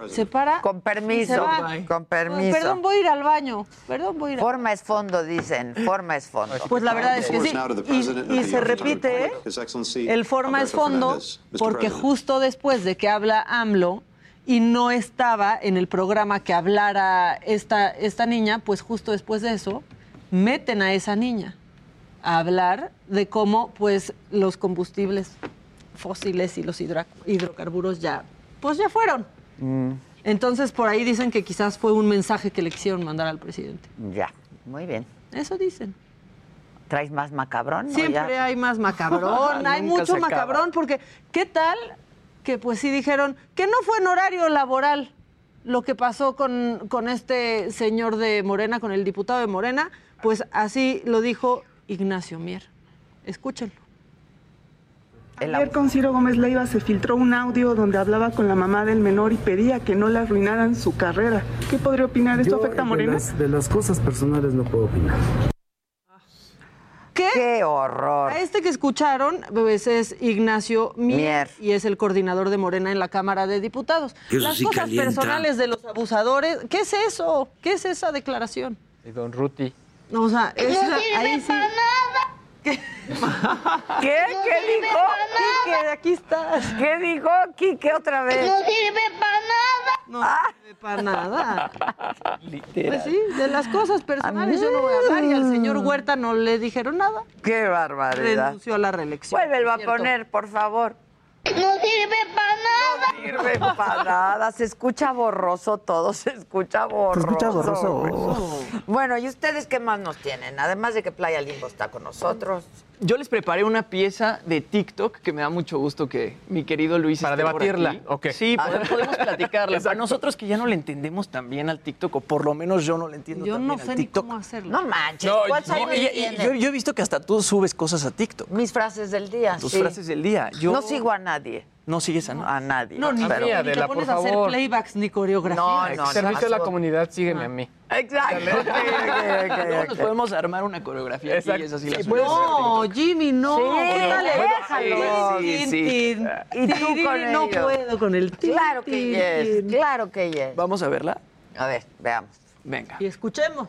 se para. Con se permiso, va. con permiso. Perdón, voy a ir al baño. Perdón, voy a ir al Forma es fondo, dicen. Forma es fondo. Pues la verdad es que sí. Y, y se repite el forma es fondo porque justo después de que habla AMLO y no estaba en el programa que hablara esta, esta niña, pues justo después de eso meten a esa niña a hablar de cómo pues los combustibles fósiles y los hidrocarburos ya pues ya fueron. Entonces por ahí dicen que quizás fue un mensaje que le quisieron mandar al presidente. Ya, muy bien. Eso dicen. ¿Traes más macabrón? Siempre Ya. hay más macabrón, hay mucho acaba. macabrón, porque ¿qué tal que pues sí dijeron que no fue en horario laboral lo que pasó con, con este señor de Morena, con el diputado de Morena? Pues así lo dijo Ignacio Mier. Escúchenlo. Ayer con Ciro Gómez Leiva se filtró un audio donde hablaba con la mamá del menor y pedía que no le arruinaran su carrera. ¿Qué podría opinar? ¿Esto Yo, afecta a de Morena? las- De las cosas personales no puedo opinar. ¿Qué? ¡Qué horror! A este que escucharon pues, es Ignacio Mier, Mier. y es el coordinador de Morena en la Cámara de Diputados. Eso Las sí cosas calienta. personales de los abusadores, ¿qué es eso? ¿Qué es esa declaración? Y don Ruti. O sea, esa- ahí sí. ¿Qué? ¿Qué dijo? Quique, aquí estás. ¿Qué dijo? Quique otra vez. No sirve para nada. No sirve para nada. Pues sí, de las cosas personales yo no voy a hablar y al señor Huerta no le dijeron nada. ¡Qué barbaridad! Renunció a la reelección. Vuélvelo a poner, por favor. No sirve para nada. No sirve para nada. Se escucha borroso todo, se escucha borroso. Se escucha borroso. Bueno, ¿y ustedes qué más nos tienen? Además de que Playa Limbo está con nosotros. Yo les preparé una pieza de TikTok que me da mucho gusto que mi querido Luis Para esté por debatirla, aquí. ok. Sí, Ah. podemos, podemos platicarla. Para nosotros que ya no le entendemos tan bien al TikTok, o por lo menos yo no le entiendo Yo tan no bien sé al ni TikTok. cómo hacerlo. No manches, No, yo he visto que hasta tú subes cosas a TikTok. Mis frases del día. Tus sí. frases del día. Yo, No sigo a nadie. No sigues a, a nadie. No, ni, Pero- ni te Adela, pones por a hacer favor. playbacks ni coreografías. No, no, Servicio a la no. comunidad, sígueme a mí. Exacto. Ok, ok, ok, Luego ok. nos podemos armar una coreografía aquí y esa sí la Sí, No, Jimmy, no. Sí, déjalo. Sí, sí. Y tú con No ello. puedo con el tin, Claro que yes, claro que yes. Vamos a verla. A ver, veamos. Venga. Y escuchemos.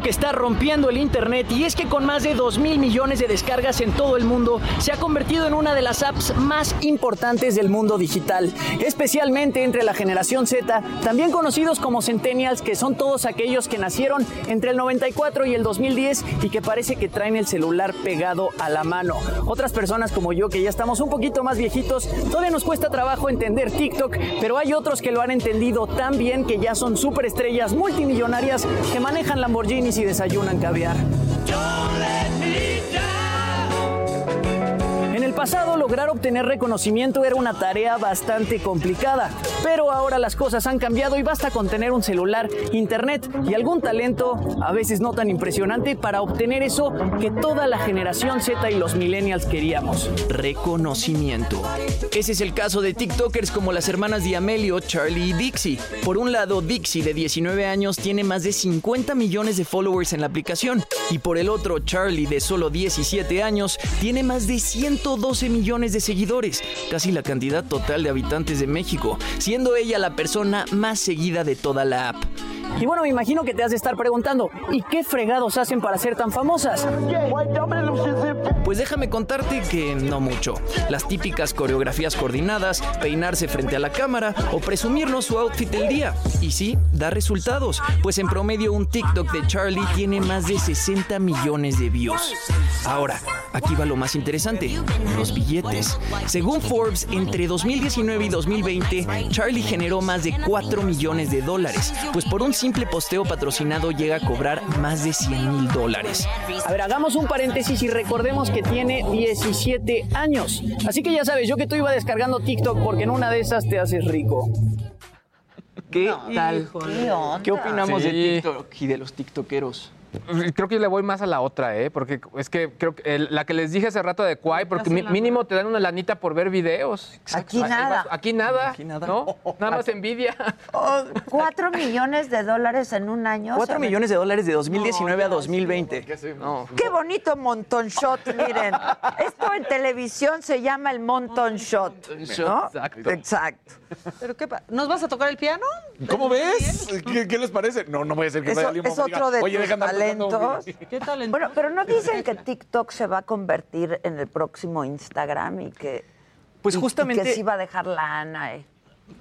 TikTok está rompiendo el Internet y es que con más de 2 mil millones de descargas en todo el mundo se ha convertido en una de las apps más importantes del mundo digital, especialmente entre la generación Z, también conocidos como Centennials, que son todos aquellos que nacieron entre el 94 y el 2010 y que parece que traen el celular pegado a la mano. Otras personas como yo, que ya estamos un poquito más viejitos, todavía nos cuesta trabajo entender TikTok, pero hay otros que lo han entendido tan bien que ya son superestrellas multimillonarias que manejan Lamborghinis y desayunan caviar. Pasado lograr obtener reconocimiento era una tarea bastante complicada, pero ahora las cosas han cambiado y basta con tener un celular, internet y algún talento, a veces no tan impresionante, para obtener eso que toda la generación Z y los millennials queríamos, reconocimiento. Ese es el caso de TikTokers como las hermanas de Amelio, Charlie y Dixie. Por un lado, Dixie de 19 años tiene más de 50 millones de followers en la aplicación y por el otro, Charlie de solo 17 años tiene más de 112 millones de seguidores, casi la cantidad total de habitantes de México, siendo ella la persona más seguida de toda la app. Y bueno, me imagino que te has de estar preguntando, ¿y qué fregados hacen para ser tan famosas? Pues déjame contarte que no mucho. Las típicas coreografías coordinadas, peinarse frente a la cámara o presumirnos su outfit del día. Y sí, da resultados, pues en promedio un TikTok de Charlie tiene más de 60 millones de views. Ahora, aquí va lo más interesante, los billetes. Según Forbes, entre 2019 y 2020, Charlie generó más de 4 millones de dólares, pues por un simple posteo patrocinado llega a cobrar más de 100 mil dólares. A ver, hagamos un paréntesis y recordemos que tiene 17 años. Así que ya sabes, yo que tú iba descargando TikTok porque en una de esas te haces rico. ¿Qué tal? ¿Qué? ¿Qué opinamos de. TikTok y de los tiktokeros? Creo que yo le voy más a la otra, ¿eh? Porque es que creo que el- la que les dije hace rato de Kwai, porque mi- mínimo te dan una lanita por ver videos. Aquí Ahí nada. vas- Aquí nada. Aquí nada. ¿No? Nada más envidia. Oh, Cuatro millones de dólares en un año. 4 ¿saben? millones de dólares de 2019 a 2020. No. Qué bonito monton shot, miren. Esto en televisión se llama el monton shot. ¿no? Exacto. Exacto. ¿Pero qué pa- ¿Nos vas a tocar el piano? ¿Cómo ves? ¿Qué, qué les parece? No, no voy a ser que Eso- vaya alguien es y me diga, otro de Oye, tus talentos. video". ¿Qué tal? Bueno, pero no dicen que TikTok se va a convertir en el próximo Instagram y que. Pues y- y justamente- que sí va a dejar lana. eh.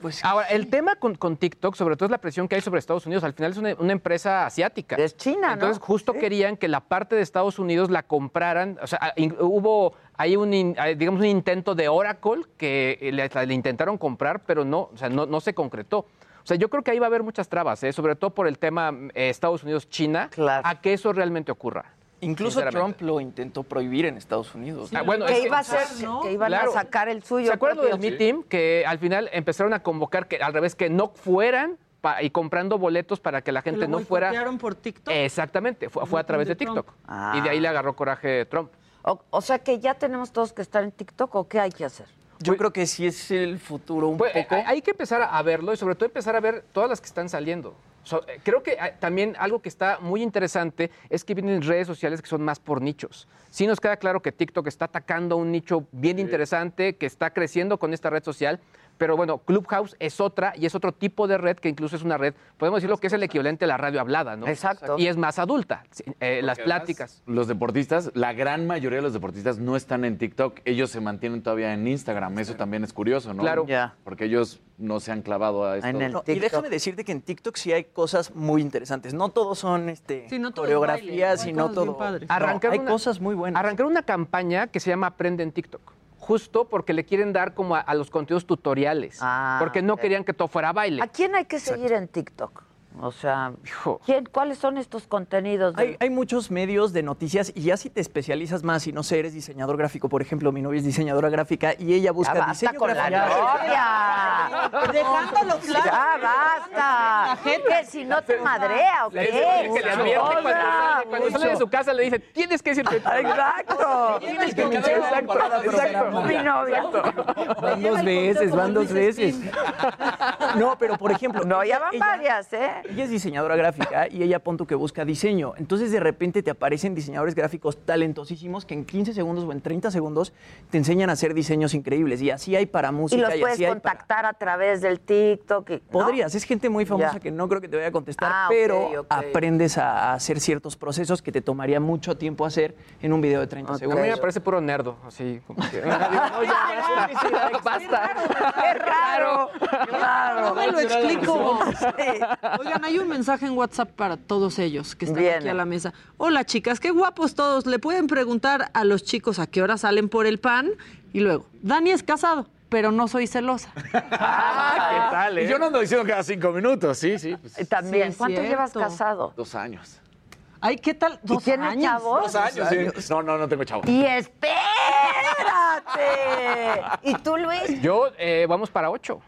Pues Ahora, el tema con, con TikTok, sobre todo es la presión que hay sobre Estados Unidos. Al final es una, una empresa asiática. Es China, ¿no? Entonces, justo Sí. querían que la parte de Estados Unidos la compraran. O sea, hubo ahí un, eh, digamos, un intento de Oracle que eh, le, le intentaron comprar, pero no, o sea, no, no se concretó. O sea, yo creo que ahí va a haber muchas trabas, ¿eh? sobre todo por el tema eh, Estados Unidos-China, a que eso realmente ocurra. Incluso. Trump lo intentó prohibir en Estados Unidos. Ah, bueno, que es que- iba a ser, que, que iban Claro. a sacar el suyo. ¿Se acuerdan del Mi Team? Que al final empezaron a convocar que al revés, que no fueran pa- y comprando boletos para que la ¿Que gente lo no fuera. por TikTok? Exactamente, fue, fue a través de TikTok. Ah. Y de ahí le agarró coraje Trump. O, o sea que ya tenemos todos que estar en TikTok o qué hay que hacer. Yo creo que sí es el futuro un Pues, poco. hay- Hay que empezar a verlo y sobre todo empezar a ver todas las que están saliendo. So, eh, creo que eh, también algo que está muy interesante es que vienen redes sociales que son más por nichos. Sí nos queda claro que TikTok está atacando un nicho bien interesante, que está creciendo con esta red social, pero bueno, Clubhouse es otra y es otro tipo de red que incluso es una red, podemos decirlo que es el equivalente a la radio hablada, ¿no? Exacto. Y es más adulta. Eh, las pláticas. Los deportistas, la gran mayoría de los deportistas no están en TikTok, ellos se mantienen todavía en Instagram, eso también es curioso, ¿no? Claro. Ya. Porque ellos no se han clavado a esto. En el No, y TikTok. déjame decirte que en TikTok sí hay cosas muy interesantes. No todos son este, Sí, no todo coreografías baile, y hay no cosas bien todo. No, Arrancar hay una- cosas muy buenas. Arrancar una campaña que se llama Aprende en TikTok. Justo porque le quieren dar como a, a los contenidos tutoriales. Ah, porque no querían que todo fuera baile. ¿A quién hay que seguir en TikTok? O sea, ¿quién, ¿cuáles son estos contenidos? Hay, hay, muchos medios de noticias y ya si te especializas más, si no sé, eres diseñador gráfico, por ejemplo, mi novia es diseñadora gráfica y ella busca ya basta diseño con gráfico. la novia. Dejándolo claro. Ya basta. ¿Qué? Si no te madrea o qué? que le advierte cuando sale, cuando sale de su casa le dice, tienes que decirte. Exacto. Tienes que exacto, exacto. Mi novia. Van dos veces, van dos veces. No, pero por ejemplo. No, ya van ella- varias, ¿eh? Ella es diseñadora gráfica y ella punto que busca diseño. Entonces de repente te aparecen diseñadores gráficos talentosísimos que en 15 segundos o en 30 segundos te enseñan a hacer diseños increíbles. Y así hay para Y música los y, puedes así hay para... contactar a través del TikTok. y- ¿no? Podrías, es gente muy famosa Ya. que no creo que te vaya a contestar, Ah, pero aprendes a hacer ciertos procesos que te tomaría mucho tiempo hacer en un video de 30 A segundos. mí me parece puro nerdo, así como que... No, ya basta, basta. ¡Qué raro! ¡Claro! No me lo explico. Oigan, hay un mensaje en WhatsApp para todos ellos que están aquí a la mesa. Hola chicas, qué guapos todos. Le pueden preguntar a los chicos a qué hora salen por el pan. Y luego, Dani es casado, pero no soy celosa. ¿Qué tal, eh? Y yo no ando diciendo cada cinco minutos, sí, sí. pues, Eh, También. Sí, ¿Cuánto llevas casado? dos años. Ay, ¿qué tal? ¿Dos tiene años? chavos? Dos años, sí. No, no, no tengo chavo. Y espérate. ¿Y tú, Luis? Yo, eh, vamos para ocho.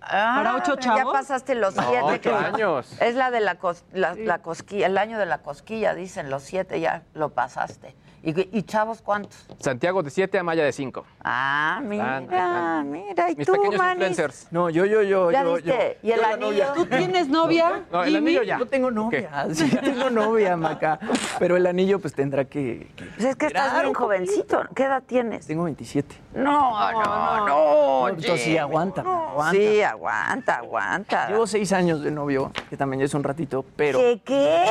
¿Para ocho Ya chavos? pasaste los No, siete. ocho que- años. Es la de la, cos- la, la cosquilla, el año de la cosquilla, dicen, los siete ya lo pasaste. ¿Y, y chavos cuántos? Santiago de siete, Amaya de cinco. Ah, mira, Están- mira. ¿Y Mis tú, pequeños Manis? influencers. No, yo, yo, yo, ¿Ya yo, viste? yo. ¿Y el anillo? ¿Tú tienes novia? No, el anillo ya. Yo tengo novia, sí, tengo novia, Maca. Pero el anillo pues tendrá que... que- Pues es que estás bien un jovencito. ¿Qué edad tienes? Tengo 27. No, no, no. No, entonces sí, aguanta, aguanta. Sí, aguanta, aguanta. Llevo seis años de novio, que también ya es un ratito, pero... ¿Qué, qué?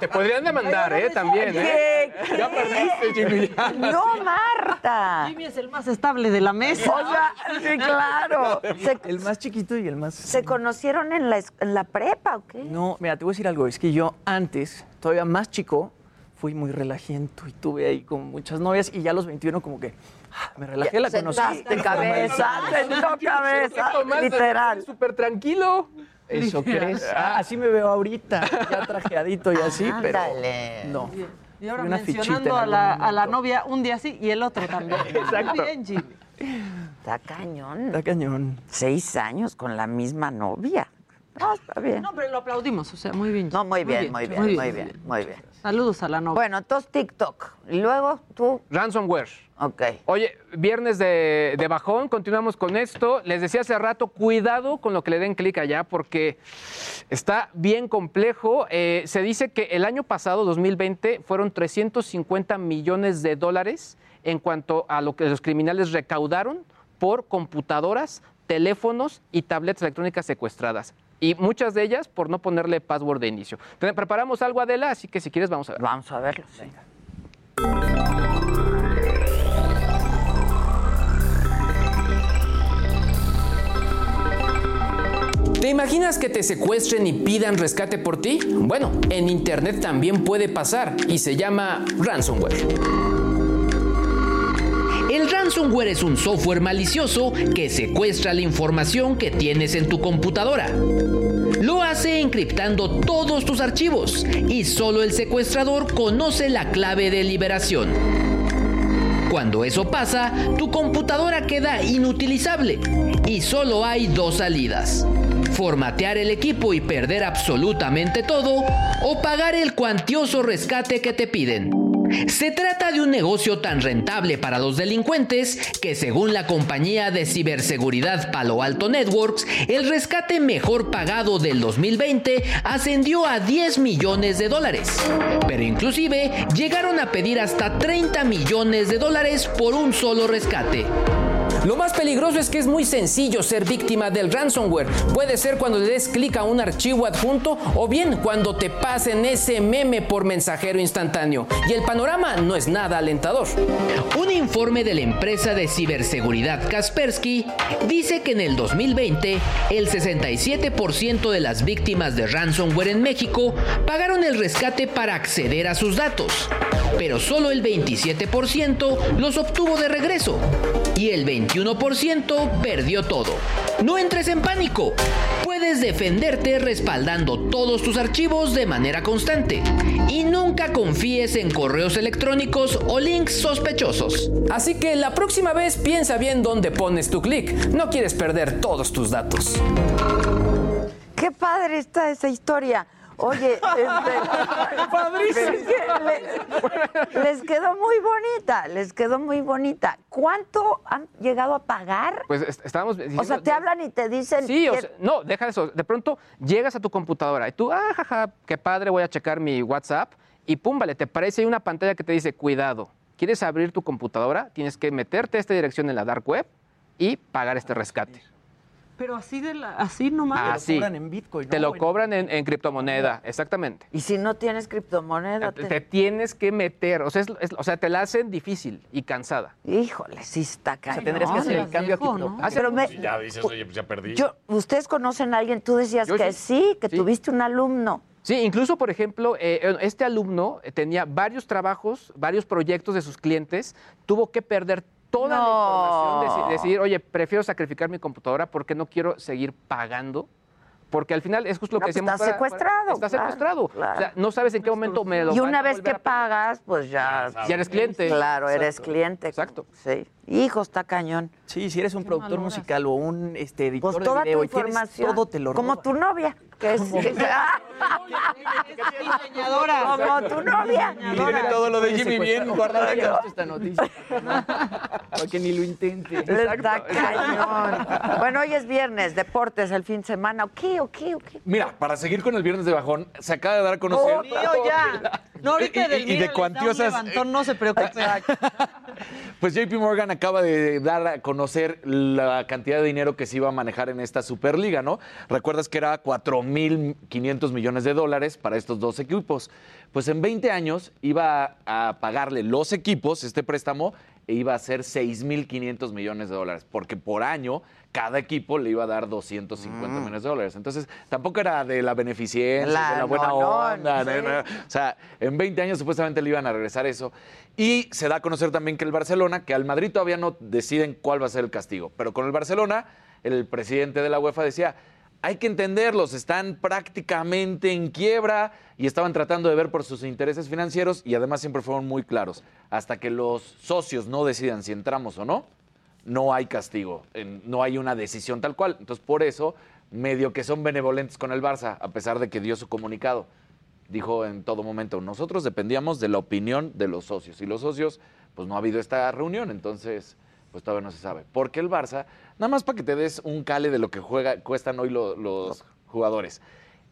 Te podrían demandar, ¿eh? También, ¿eh? ¿Qué, Ya perdiste, Jimmy. ya. No, Marta. Jimmy es el más estable de la mesa. O sea, sí, claro. Se, El más chiquito y el más... se conocieron en la, es- en la prepa, ¿o qué? No, mira, te voy a decir algo. Es que yo antes, todavía más chico, fui muy relajiento y tuve ahí como muchas novias y ya a los 21 como que ah, me relajé, la conocí. Sentaste cabeza, sentó cabeza, literal. Súper tranquilo. ¿Eso crees? Ah, así me veo ahorita, ya trajeadito y así, pero no. Y ahora Una mencionando a la, a la novia un día sí y el otro también. Exacto. Bien, Jimmy. Está cañón. Está cañón. Seis años con la misma novia. No, está bien. No, pero lo aplaudimos, o sea, muy bien. No, muy bien, muy bien, muy bien, muy bien. Saludos a la novia. Bueno, entonces TikTok. Y luego tú. Ransomware. Ok. Oye, viernes de, de bajón, continuamos con esto. Les decía hace rato, cuidado con lo que le den clic allá porque está bien complejo. Eh, se dice que el año pasado, 2020, fueron 350 millones de dólares en cuanto a lo que los criminales recaudaron por computadoras, teléfonos y tabletas electrónicas secuestradas. Y muchas de ellas por no ponerle password de inicio. Te- Preparamos algo, Adela, así que si quieres vamos a ver. Vamos a verlo. ¿Te imaginas que te secuestren y pidan rescate por ti? Bueno, en Internet también puede pasar y se llama ransomware. El ransomware es un software malicioso que secuestra la información que tienes en tu computadora. Lo hace encriptando todos tus archivos y solo el secuestrador conoce la clave de liberación. Cuando eso pasa, tu computadora queda inutilizable y solo hay dos salidas. Formatear el equipo y perder absolutamente todo o pagar el cuantioso rescate que te piden. Se trata de un negocio tan rentable para los delincuentes que según la compañía de ciberseguridad Palo Alto Networks, el rescate mejor pagado del 2020 ascendió a 10 millones de dólares. Pero inclusive llegaron a pedir hasta 30 millones de dólares por un solo rescate. Lo más peligroso es que es muy sencillo ser víctima del ransomware. Puede ser cuando le des clic a un archivo adjunto o bien cuando te pasen ese meme por mensajero instantáneo. Y el panorama no es nada alentador. Un informe de la empresa de ciberseguridad Kaspersky dice que en el 2020 el 67% de las víctimas de ransomware en México pagaron el rescate para acceder a sus datos, pero solo el 27% los obtuvo de regreso y el 21% perdió todo. No entres en pánico. Puede puedes defenderte respaldando todos tus archivos de manera constante. Y nunca confíes en correos electrónicos o links sospechosos. Así que la próxima vez piensa bien dónde pones tu clic. No quieres perder todos tus datos. Qué padre está esa historia. Oye, este, Padrísimo. es que le- les quedó muy bonita, les quedó muy bonita. ¿Cuánto han llegado a pagar? Pues est- estábamos O sea, diciendo- te hablan y te dicen Sí, o sea, no, deja eso. De pronto llegas a tu computadora y tú, ah, jaja, qué padre, voy a checar mi WhatsApp y pum, vale, te parece ahí una pantalla que te dice, cuidado, ¿quieres abrir tu computadora? Tienes que meterte a esta dirección en la dark web y pagar este rescate. Pero así de la, así nomás. Así. Te lo cobran en, en criptomoneda, exactamente. Y si no tienes criptomoneda, Te, te- te tienes que meter, o sea, es- es- o sea, te la hacen difícil y cansada. Híjole, sí está cañón. tendrías que hacer el cambio a cripto. Ah, pero me- Ya dices, oye, pues ya perdí. yo, ¿Ustedes conocen a alguien? Tú decías Yo que sí, que tuviste un alumno. Sí, incluso, por ejemplo, eh, este alumno eh, tenía varios trabajos, varios proyectos de sus clientes, tuvo que perder toda la información, deci- decidir, oye, prefiero sacrificar mi computadora porque no quiero seguir pagando. Porque al final es justo lo No, que pues decíamos. está secuestrado, Está claro, secuestrado. claro. O sea, no sabes en qué momento me lo Y van una a vez que a pagar. pagas, pues ya... Ya eres cliente. Claro, eres cliente. Exacto. Sí. Hijo, está cañón. Sí, si eres un productor musical o un este, editor Pues de toda video tu y tienes información. todo te lo Como roban. tu novia, que es... diseñadora. Como tu novia. Tiene todo lo de Jimmy bien guardado. esta noticia. Para que ni lo intente. Está cañón. Bueno, hoy es viernes, deportes, el fin de semana. ¿O qué, o qué, o qué? Mira, para seguir con el viernes de bajón, se acaba de dar a conocer. Oh, mío, ya. No, ahorita Y- y- del y mío de cuantiosas- levantón, no se preocupe. Pues JP Morgan acaba de dar a conocer la cantidad de dinero que se iba a manejar en esta Superliga, ¿no? Recuerdas que era 4.500 millones de dólares para estos dos equipos. Pues en 20 años iba a pagarle los equipos este préstamo iba a ser 6.500 millones de dólares, porque por año cada equipo le iba a dar 250 Mm. millones de dólares. Entonces, tampoco era de la beneficencia, La- de la buena no, onda. no. O sea, en 20 años supuestamente le iban a regresar eso. Y se da a conocer también que el Barcelona, que al Madrid todavía no deciden cuál va a ser el castigo, pero con el Barcelona, el presidente de la UEFA decía, hay que entenderlos, están prácticamente en quiebra y estaban tratando de ver por sus intereses financieros y además siempre fueron muy claros. Hasta que los socios no decidan si entramos o no, no hay castigo, no hay una decisión tal cual. Entonces, por eso, medio que son benevolentes con el Barça, a pesar de que dio su comunicado. Dijo en todo momento, nosotros dependíamos de la opinión de los socios. Y los socios, pues no ha habido esta reunión, entonces, pues todavía no se sabe. Porque el Barça, nada más para que te des un cale de lo que juega, cuestan hoy lo- los jugadores.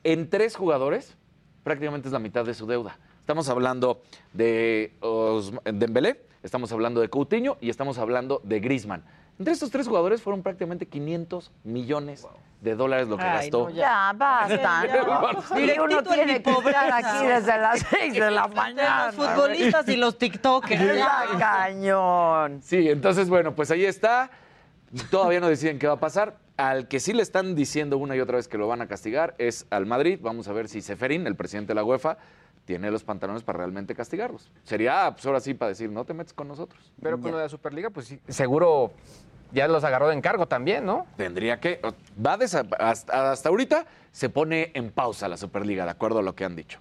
En tres jugadores, prácticamente es la mitad de su deuda. Estamos hablando de Dembélé, estamos hablando de Coutinho y estamos hablando de Griezmann. Entre estos tres jugadores fueron prácticamente 500 millones de dólares lo que Ay, gastó. no, ya, basta. Ya. ¿no? Y uno tiene que pobreza. aquí desde las 6 de la mañana. Los futbolistas y los tiktokers. Ya, cañón. Sí, entonces, bueno, pues ahí está. Todavía no deciden qué va a pasar. Al que sí le están diciendo una y otra vez que lo van a castigar es al Madrid. Vamos a ver si Seferín, el presidente de la UEFA, tiene los pantalones para realmente castigarlos. Sería, pues ahora sí, para decir, no te metes con nosotros. Pero con lo de la Superliga, pues sí, seguro ya los agarró de encargo también, ¿no? Tendría que. Va desa- hasta, hasta ahorita se pone en pausa la Superliga, de acuerdo a lo que han dicho.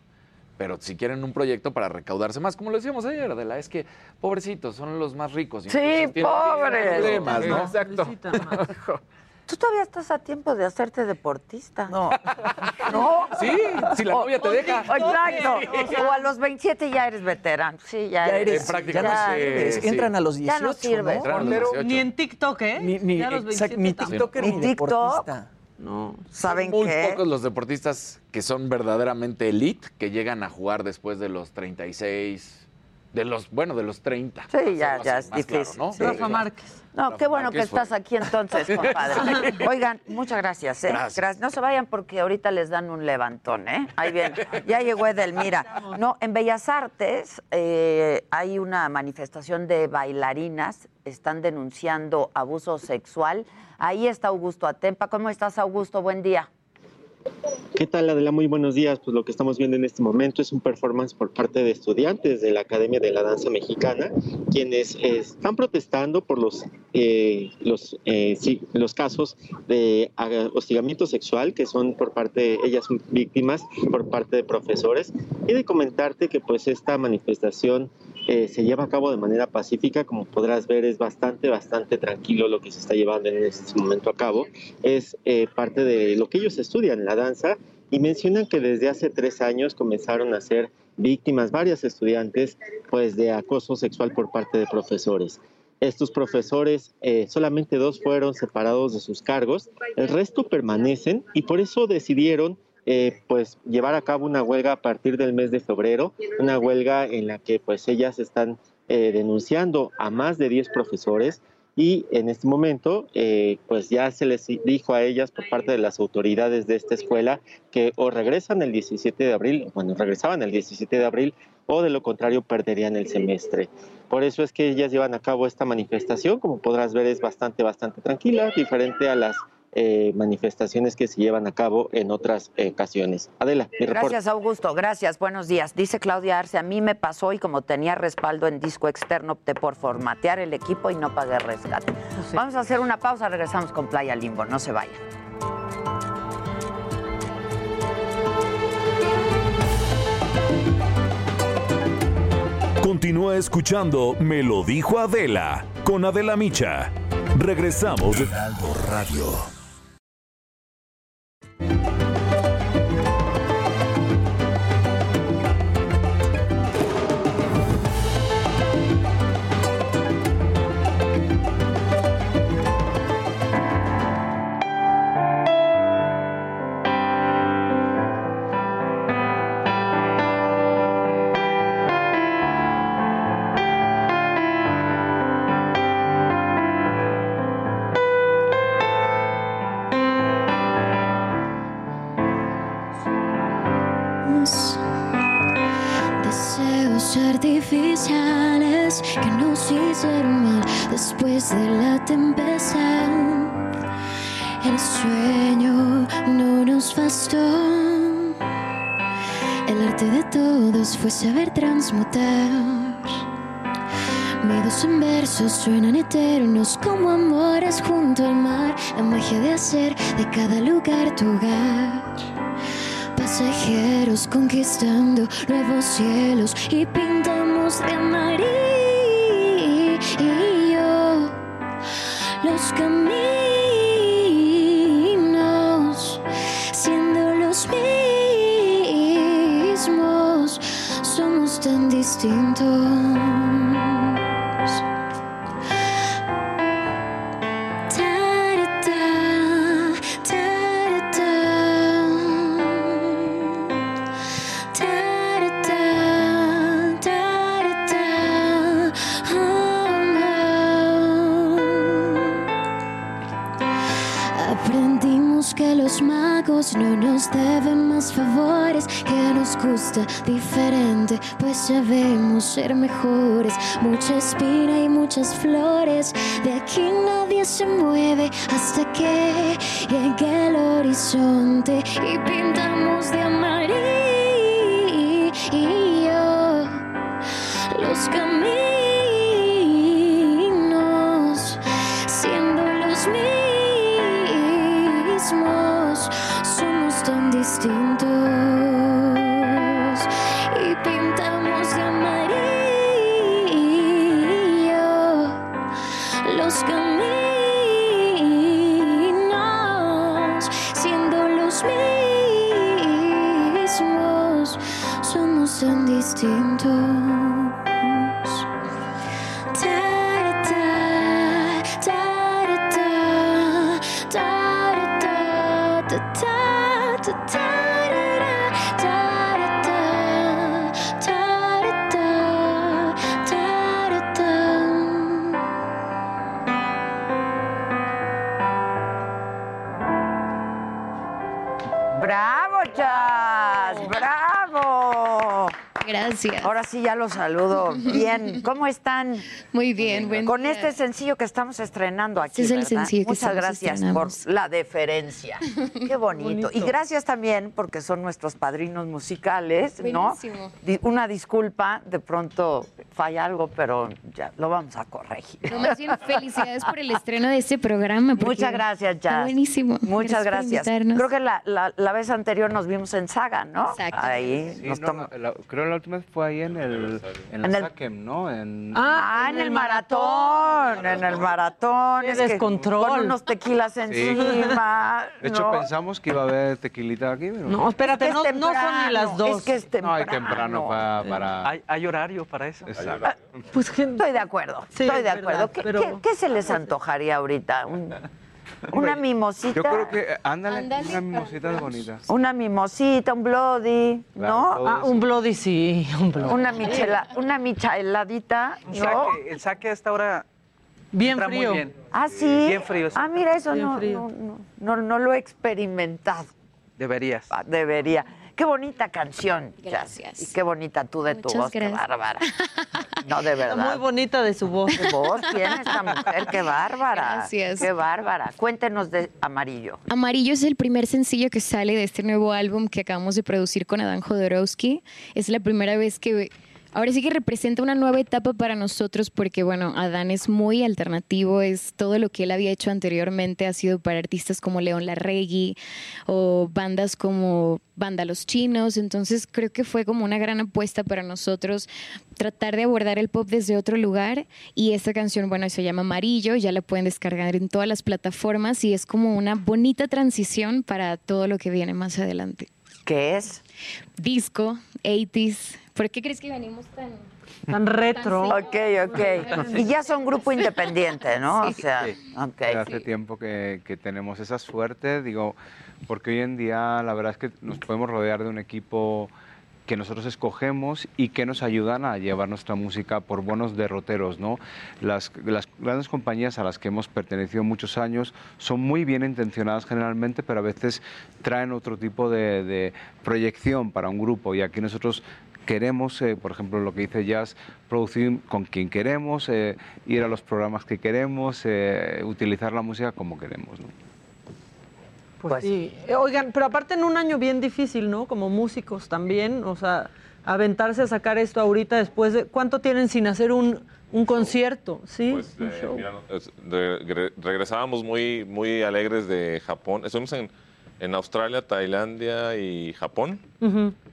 Pero si quieren un proyecto para recaudarse más, como lo decíamos ayer, Adela, es que pobrecitos son los más ricos. y Sí, pobres. problemas, ¿no? Exacto. Tú todavía estás a tiempo de hacerte deportista. No. ¿No? Sí, si la novia te deja. Exacto. O a los 27 ya eres veterano. Sí, ya, Ya eres. eres, prácticamente, ya eres. sí. Entran a los 18, Ya no sirves. Entran a los 18. Ni en TikTok, ¿eh? Ni, ni, Ya a los exact- 27 ni. TikToker Ni ni TikTok. deportista. No. ¿Saben Muy qué? pocos los deportistas que son verdaderamente elite que llegan a jugar después de los 36, de los, bueno, de los 30. Sí, ya, ya es claro, difícil. ¿no? Sí. Rafa Márquez. No, Rafa qué bueno que fue. estás aquí entonces, compadre. Oigan, muchas gracias, ¿eh? Gracias. No se vayan porque ahorita les dan un levantón, ¿eh? Ahí bien. Ya llegó Edelmira. No, en Bellas Artes eh, hay una manifestación de bailarinas. Están denunciando abuso sexual. Ahí está Augusto Atempa. ¿Cómo estás, Augusto? Buen día. ¿Qué tal, Adela? Muy buenos días. Pues lo que estamos viendo en este momento es un performance por parte de estudiantes de la Academia de la Danza Mexicana, quienes eh, están protestando por los, eh, los, eh, sí, los casos de hostigamiento sexual que son por parte, ellas víctimas por parte de profesores. Y de comentarte que pues esta manifestación eh, se lleva a cabo de manera pacífica, como podrás ver es bastante, bastante tranquilo lo que se está llevando en este momento a cabo. Es eh, parte de lo que ellos estudian, la danza, y mencionan que desde hace tres años comenzaron a ser víctimas varias estudiantes pues de acoso sexual por parte de profesores. Estos profesores, eh, solamente dos fueron separados de sus cargos, el resto permanecen y por eso decidieron eh, pues llevar a cabo una huelga a partir del mes de febrero, una huelga en la que pues ellas están eh, denunciando a más de 10 profesores y en este momento eh, pues ya se les dijo a ellas por parte de las autoridades de esta escuela que o regresan el 17 de abril, bueno, regresaban el 17 de abril o de lo contrario perderían el semestre. Por eso es que ellas llevan a cabo esta manifestación, como podrás ver es bastante, bastante tranquila, diferente a las eh, manifestaciones que se llevan a cabo en otras ocasiones. Adela, mi reporte. Gracias, Augusto. Gracias. Buenos días. Dice Claudia Arce, a mí me pasó y como tenía respaldo en disco externo, opté por formatear el equipo y no pagué rescate. Vamos a hacer una pausa, regresamos con Playa Limbo. No se vayan. Continúa escuchando Me lo dijo Adela con Adela Micha. Regresamos de Aldo Radio. Después de la tempestad. El sueño no nos bastó. El arte de todos fue saber transmutar. Miedos en versos suenan eternos como amores junto al mar. La magia de hacer de cada lugar tu hogar. Pasajeros conquistando nuevos cielos y pintamos ser mejores. Mucha espina y muchas flores, de aquí nadie se mueve hasta que llegue el horizonte y pintamos de amarillo Gracias. Ahora sí ya los saludo. Bien, ¿cómo están? Muy bien, buen Con día. este sencillo que estamos estrenando aquí, Este es el ¿verdad? sencillo que Muchas gracias estrenamos. por la deferencia. Qué bonito. Bonito. Y gracias también porque son nuestros padrinos musicales, ¿no? Buenísimo. Una disculpa, de pronto falla algo, pero ya lo vamos a corregir. No, más bien, felicidades por el estreno de este programa. Muchas gracias, Jazz. buenísimo. Muchas gracias. Creo que la, la- la vez anterior nos vimos en Saga, ¿no? Exacto. Ahí Sí, nos no, creo la última vez fue ahí en el, en En el- ¿no? En, Ah, en el maratón, en el maratón. Qué es que descontrol. Con unos tequilas encima. De hecho, ¿no? pensamos que iba a haber tequilita aquí, pero No, espérate, Es no, no son ni las temprano, dos. es que es No, hay temprano. temprano para... para... Hay, hay horario para eso. Exacto. Pues, Estoy de acuerdo, Sí, estoy de acuerdo. verdad, ¿Qué, pero- qué- qué se les antojaría ahorita? Un- una mimosita. Yo creo que, eh, ándale, Ándale. unas mimositas bonitas. Una mimosita, un bloody, ¿no? Ah, un bloody sí, un bloody. Una, michela, una micheladita, El ¿no? saque, el saque a esta hora Bien entra frío. muy bien. Ah, sí. Bien frío, sí. Ah, mira, eso no, no, no, no lo he experimentado. Deberías. Ah, Debería. Qué bonita canción. Gracias. Y qué bonita tú de tu Muchas voz, qué bárbara. No, de verdad. muy bonita de su voz. Qué voz tiene esta mujer, qué bárbara. Gracias. Qué bárbara. Cuéntenos de Amarillo. Amarillo es el primer sencillo que sale de este nuevo álbum que acabamos de producir con Adán Jodorowsky. Es la primera vez que... Ahora sí que representa una nueva etapa para nosotros porque, bueno, Adán es muy alternativo, es todo lo que él había hecho anteriormente ha sido para artistas como León Larregui o bandas como Banda Los Chinos, entonces creo que fue como una gran apuesta para nosotros tratar de abordar el pop desde otro lugar y esta canción, bueno, se llama Amarillo, ya la pueden descargar en todas las plataformas y es como una bonita transición para todo lo que viene más adelante. ¿Qué es? Disco, 80s. ¿Por qué crees que venimos tan... Tan retro. Tan Ok, ok. Y ya son grupo independiente, ¿no? O sea, Sí. ok. Hace tiempo que, que tenemos esa suerte, digo, porque hoy en día la verdad es que nos podemos rodear de un equipo que nosotros escogemos y que nos ayudan a llevar nuestra música por buenos derroteros, ¿no? Las, las grandes compañías a las que hemos pertenecido muchos años son muy bien intencionadas generalmente, pero a veces traen otro tipo de, de proyección para un grupo y aquí nosotros queremos, eh, por ejemplo, lo que dice Jazz, producir con quien queremos, eh, ir a los programas que queremos, eh, utilizar la música como queremos. ¿no? Pues, sí. Eh, Oigan, pero aparte en un año bien difícil, ¿no? Como músicos también, o sea, aventarse a sacar esto ahorita después de... ¿Cuánto tienen sin hacer un, un concierto? ¿Sí? Pues, un eh, show. mira, regresábamos muy, muy alegres de Japón. Estuvimos en, en Australia, Tailandia y Japón.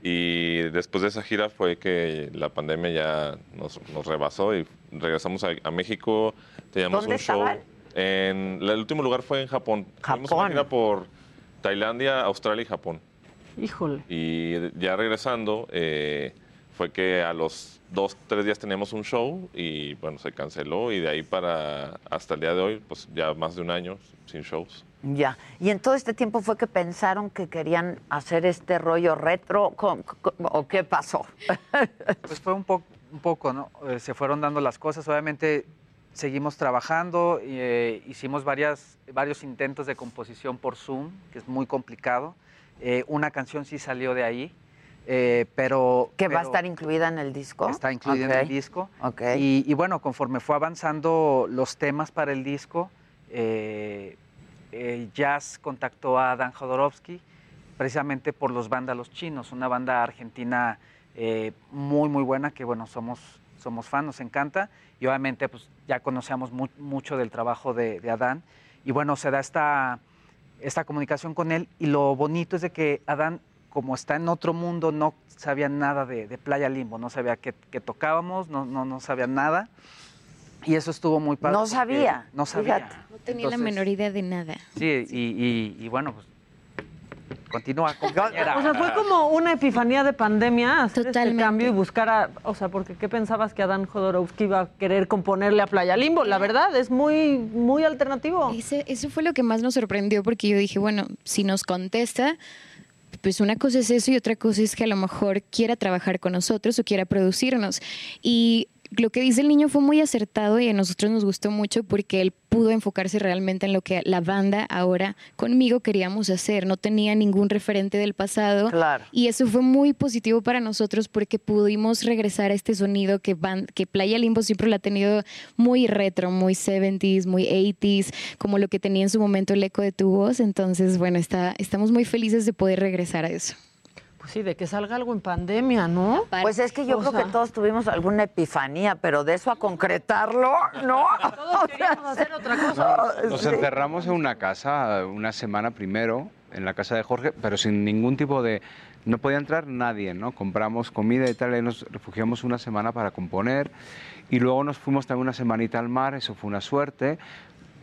Y después de esa gira fue que la pandemia ya nos, nos rebasó y regresamos a, a México. Teníamos ¿Dónde un show. estaban? En, el último lugar fue en Japón. Fuimos una Japón. gira por Tailandia, Australia y Japón. Híjole. Y ya regresando, eh, fue que a los dos, tres días teníamos un show y bueno, se canceló y de ahí para hasta el día de hoy, pues ya más de un año sin shows. Ya. Y en todo este tiempo fue que pensaron que querían hacer este rollo retro, ¿co- co- ¿o qué pasó? Pues fue un, po- un poco, ¿no? Eh, se fueron dando las cosas. Obviamente seguimos trabajando, y, eh, hicimos varias, varios intentos de composición por Zoom, que es muy complicado. Eh, una canción sí salió de ahí, eh, pero... ¿Que va a estar incluida en el disco? Está incluida Ok. en el disco. Ok. Y, y bueno, conforme fue avanzando los temas para el disco, eh, eh, Jazz contactó a Dan Jodorowsky precisamente por los Vándalos Chinos, una banda argentina eh, muy, muy buena que, bueno, somos, somos fans, nos encanta. Y obviamente, pues ya conocíamos mu- mucho del trabajo de, de Adán. Y bueno, se da esta, esta comunicación con él. Y lo bonito es de que Adán, como está en otro mundo, no sabía nada de, de Playa Limbo, no sabía que, que tocábamos, no, no, no sabía nada. Y eso estuvo muy padre. No sabía, No sabía. fíjate. No tenía la menor idea de nada. Sí, y, y- y bueno, pues continúa, compañera. O sea, fue como una epifanía de pandemia hacer este Totalmente. cambio y buscar a... O sea, porque ¿qué pensabas que Adán Jodorowsky iba a querer componerle a Playa Limbo? La verdad, es muy, muy alternativo. Ese- eso fue lo que más nos sorprendió porque yo dije, bueno, si nos contesta, pues una cosa es eso y otra cosa es que a lo mejor quiera trabajar con nosotros o quiera producirnos. Y lo que dice el niño fue muy acertado y a nosotros nos gustó mucho porque él pudo enfocarse realmente en lo que la banda ahora conmigo queríamos hacer. No tenía ningún referente del pasado. Claro. Y eso fue muy positivo para nosotros porque pudimos regresar a este sonido que, van, que Playa Limbo siempre lo ha tenido muy retro, muy 70s, muy 80s, como lo que tenía en su momento el eco de tu voz. Entonces, bueno, está, estamos muy felices de poder regresar a eso. Pues sí, de que salga algo en pandemia, ¿no? Pues es que yo O creo sea, que todos tuvimos alguna epifanía, pero de eso a concretarlo, no. Todos queríamos hacer otra cosa. Nos Sí. encerramos en una casa una semana primero, en la casa de Jorge, pero sin ningún tipo de... No podía entrar nadie, ¿no? Compramos comida y tal, y nos refugiamos una semana para componer. Y luego nos fuimos también una semanita al mar, eso fue una suerte.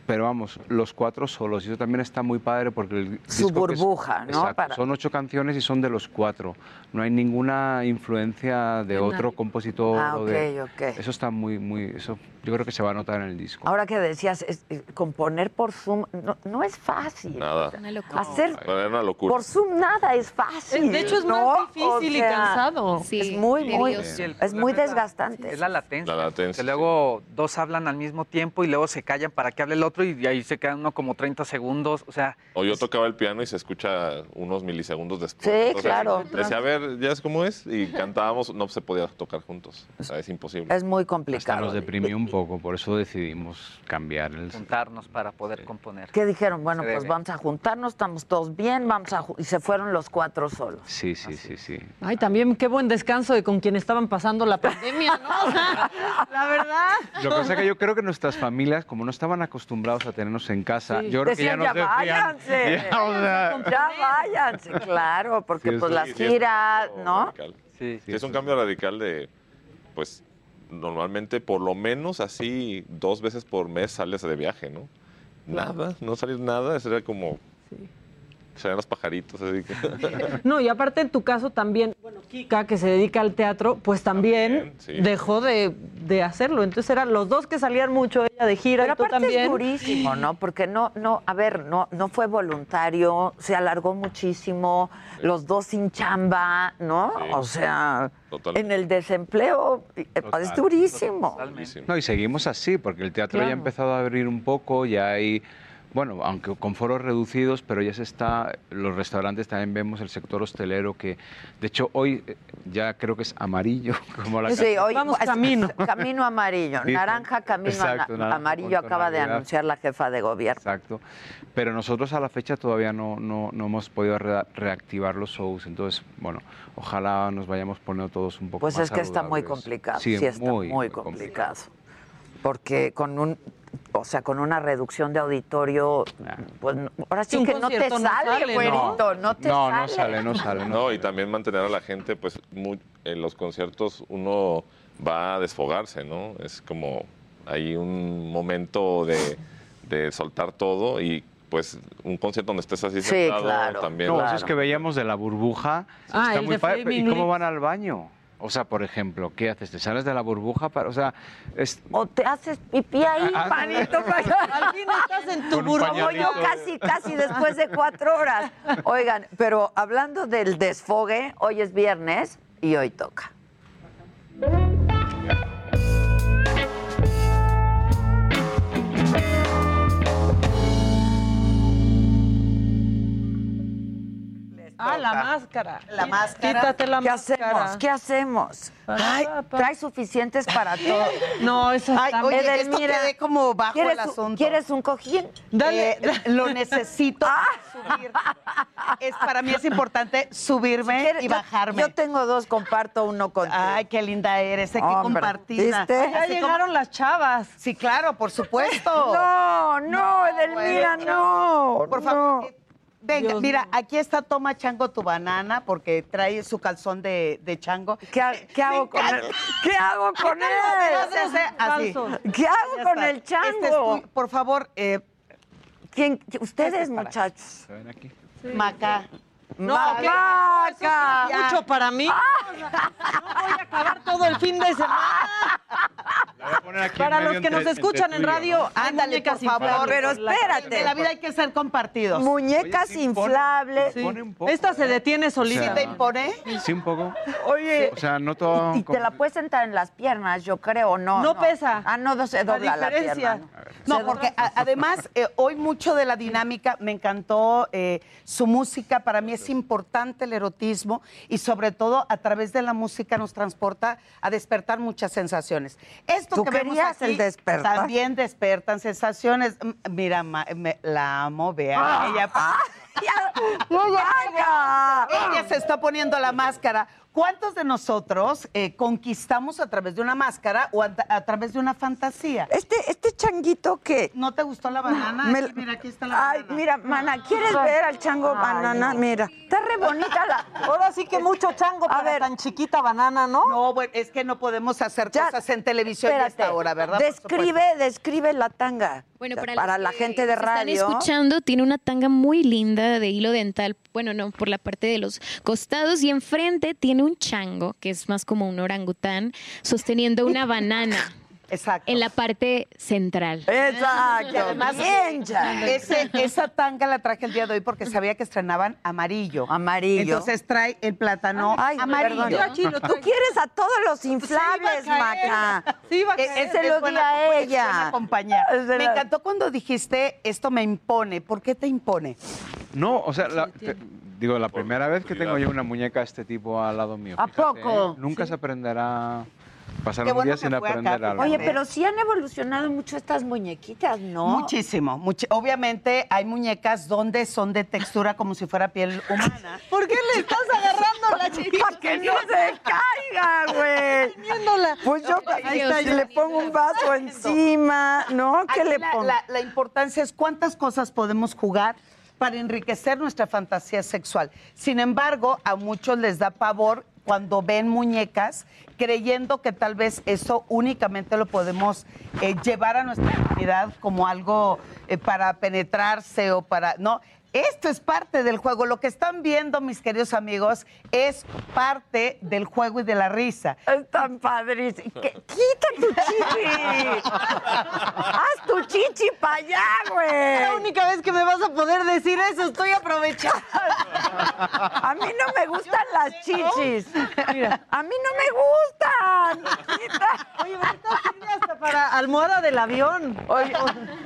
Pero vamos, los cuatro solos. Y eso también está muy padre porque el Su disco que es- burbuja, ¿no? Exacto, Para- Son ocho canciones y son de los cuatro. No hay ninguna influencia de otro compositor. Ah, o de- ok, ok. Eso está muy, muy... Eso yo creo que se va a notar en el disco. Ahora que decías, es- eh, componer por Zoom no, no es fácil. Nada. Hacer Pero Era una locura. por Zoom nada es fácil. De hecho, es ¿no? más difícil y cansado. es muy, muy, Sí, es muy desgastante. Es la latencia. La latencia, Que luego dos hablan al mismo tiempo y luego se callan para que hable el otro y ahí se quedan uno como 30 segundos. O sea, O yo tocaba el piano y se escucha unos milisegundos después. Sí, Entonces, claro. Decía, a ver, ya es como es. Y cantábamos, no se podía tocar juntos. O sea, es imposible. Es muy Hasta complicado. nos deprimió un poco, por eso decidimos cambiar el... juntarnos para poder componer. ¿Qué dijeron? Bueno, pues vamos a juntarnos, estamos todos bien, vamos a... Y se fueron los cuatro solos. Sí, sí, sí, sí. Ay, también qué buen descanso de con quien estaban pasando la pandemia, ¿no? O sea, la verdad. Lo que pasa es que yo creo que nuestras familias, como no estaban acostumbrados a tenernos en casa, Sí. yo creo que ya nos ya decían... váyanse. Ya, o sea, Ya váyanse, claro, porque Sí, pues sí, las giras, ¿no? Radical. Sí, es un cambio radical de, pues, normalmente por lo menos así dos veces por mes sales de viaje, ¿no? Nada, no salir nada, eso era como... Salían los pajaritos, así que... No, y aparte en tu caso también, bueno, Kika, que se dedica al teatro, pues también, sí. dejó de, de hacerlo. Entonces eran los dos que salían mucho, ella de gira Pero y tú aparte también. es durísimo, ¿no? Porque no, no, a ver, no, no fue voluntario, se alargó muchísimo, los dos sin chamba, ¿no? Sí. O sea, Totalmente. en el desempleo eh, Total. es durísimo. No, y seguimos así, porque el teatro ya ha Claro. empezado a abrir un poco, ya hay, bueno, aunque con foros reducidos, pero ya se está, los restaurantes también vemos el sector hostelero que, de hecho, hoy eh, ya creo que es amarillo, como la Sí, hoy es- camino. Camino amarillo, Sí, naranja, camino exacto, naranja amarillo acaba de anunciar la jefa de gobierno. Exacto. Pero nosotros a la fecha todavía no, no, no hemos podido re- reactivar los shows, entonces, bueno, ojalá nos vayamos poniendo todos un poco Pues más es que está muy complicado, Sí, sí, está muy, muy complicado. Porque con un, o sea, con una reducción de auditorio, pues no- ahora sí que no te no sale, sale, güerito, no, te No, sale. no sale, no sale. No. No, y también mantener a la gente, pues, muy- en los conciertos uno va a desfogarse, ¿no? Es como hay un momento de, de soltar todo y, pues, un concierto donde estés así Sí, sentado claro, también. No, eso es que veíamos de la burbuja. Ah, está el muy de padre, Flaming ¿Y cómo van al baño? O sea, por ejemplo, ¿qué haces? ¿Te sales de la burbuja? Para, o sea, es... O te haces pipí ahí, Ah, panito. Al fin estás en tu burbuja. Como yo casi, casi después de cuatro horas. Oigan, pero hablando del desfogue, hoy es viernes y hoy toca. Ah, la máscara. La máscara. Quítate la ¿Qué máscara. hacemos? ¿Qué hacemos? Ay, trae suficientes para todo. No, eso Ay, está oye, que esto quede como bajo ¿quieres el un- asunto. ¿Quieres un cojín? Dale. lo necesito para subir. Es, para mí es importante subirme Si y bajarme. Yo, tengo dos, comparto uno contigo. Ay, qué linda eres, hay que. ¿viste? Ya como- llegaron las chavas. Sí, claro, por supuesto. No, no, Edelmira, no. Por favor. eh, Venga, mira, aquí está Toma Chango tu banana porque trae su calzón de, de chango. ¿Qué, ha- qué hago con él? ¿Qué hago con él? así. ¿Qué hago Ya con está. el Este es chango? por favor, eh, ¿Quién? Ustedes, Este es para- muchachos. ¿Se ven aquí? Maca. No, es mucho para mí. No voy a acabar todo el fin de semana. Le voy a Para los que nos escuchan en radio, Ándale, por favor. Pero espérate. En la vida hay que ser compartidos. Muñecas inflables. Sí. Esta se detiene solita. ¿Sí te impone? Sí, un poco. Oye, O sea, no todo... y te la puedes sentar en las piernas, yo creo, ¿no? No pesa. Ah, no, no se La dobla la, diferencia. pierna. No, porque a- además eh, hoy mucho de la dinámica me encantó eh, su música. Para mí es importante el erotismo y sobre todo a través de la música nos transporta a despertar muchas sensaciones. Esto ¿Tú que el despertar? también despertan sensaciones. Mira, ma- me- la amo, vean. Ah, ella, ella se está poniendo la máscara. ¿Cuántos de nosotros eh, conquistamos a través de una máscara o a, a través de una fantasía? Este, este changuito que... ¿No te gustó la banana? Me- Aquí, mira, aquí está la Ay, banana. mira, mana, ¿quieres ver al chango Ay, banana? Mira, está re bonita la... Ahora sí que mucho chango para tan chiquita banana, ¿no? No, bueno, es que no podemos hacer cosas en televisión a esta hora, ¿verdad? Describe, describe la tanga. Bueno, para, para la gente de se están radio. escuchando, tiene una tanga muy linda de hilo dental. Bueno, no, por la parte de los costados y enfrente tiene un chango, que es más como un orangután, sosteniendo una banana. Exacto. En la parte central. Y además, ese- esa tanga la traje el día de hoy porque sabía que estrenaban amarillo. Amarillo. Entonces trae el plátano Ay, amarillo. perdón. Tú quieres a todos los inflables, Maca. E- Ese lo di a ella. Me encantó cuando dijiste esto me impone. ¿Por qué te impone? No, o sea, la- te- digo, la primera vez que tengo yo una muñeca de este tipo al lado mío. ¿A fíjate, poco? ¿eh? Nunca se aprenderá. Pasar Qué un bueno día sin acá, aprender algo. Oye, pero sí han evolucionado mucho estas muñequitas, ¿no? Muchísimo. muchi- Obviamente hay muñecas donde son de textura como si fuera piel humana. ¿Por qué le estás agarrando la chiquita? Para que no se caiga, güey. Pues yo Ahí está, le pongo un vaso encima, ¿no? ¿Qué Aquí le la, pongo? la- la importancia es cuántas cosas podemos jugar para enriquecer nuestra fantasía sexual. Sin embargo, a muchos les da pavor cuando ven muñecas, creyendo que tal vez eso únicamente lo podemos eh, llevar a nuestra intimidad como algo eh, para penetrarse o para... No, esto es parte del juego. Lo que están viendo, mis queridos amigos, es parte del juego y de la risa. Están. ¿Qué? Quita tu chichi. Haz tu chichi para allá, güey. La única vez que me vas a poder decir eso, estoy aprovechando. A mí no me gustan las chichis. A mí no me gustan. Oye, ahorita sirve hasta para almohada del avión. Oye,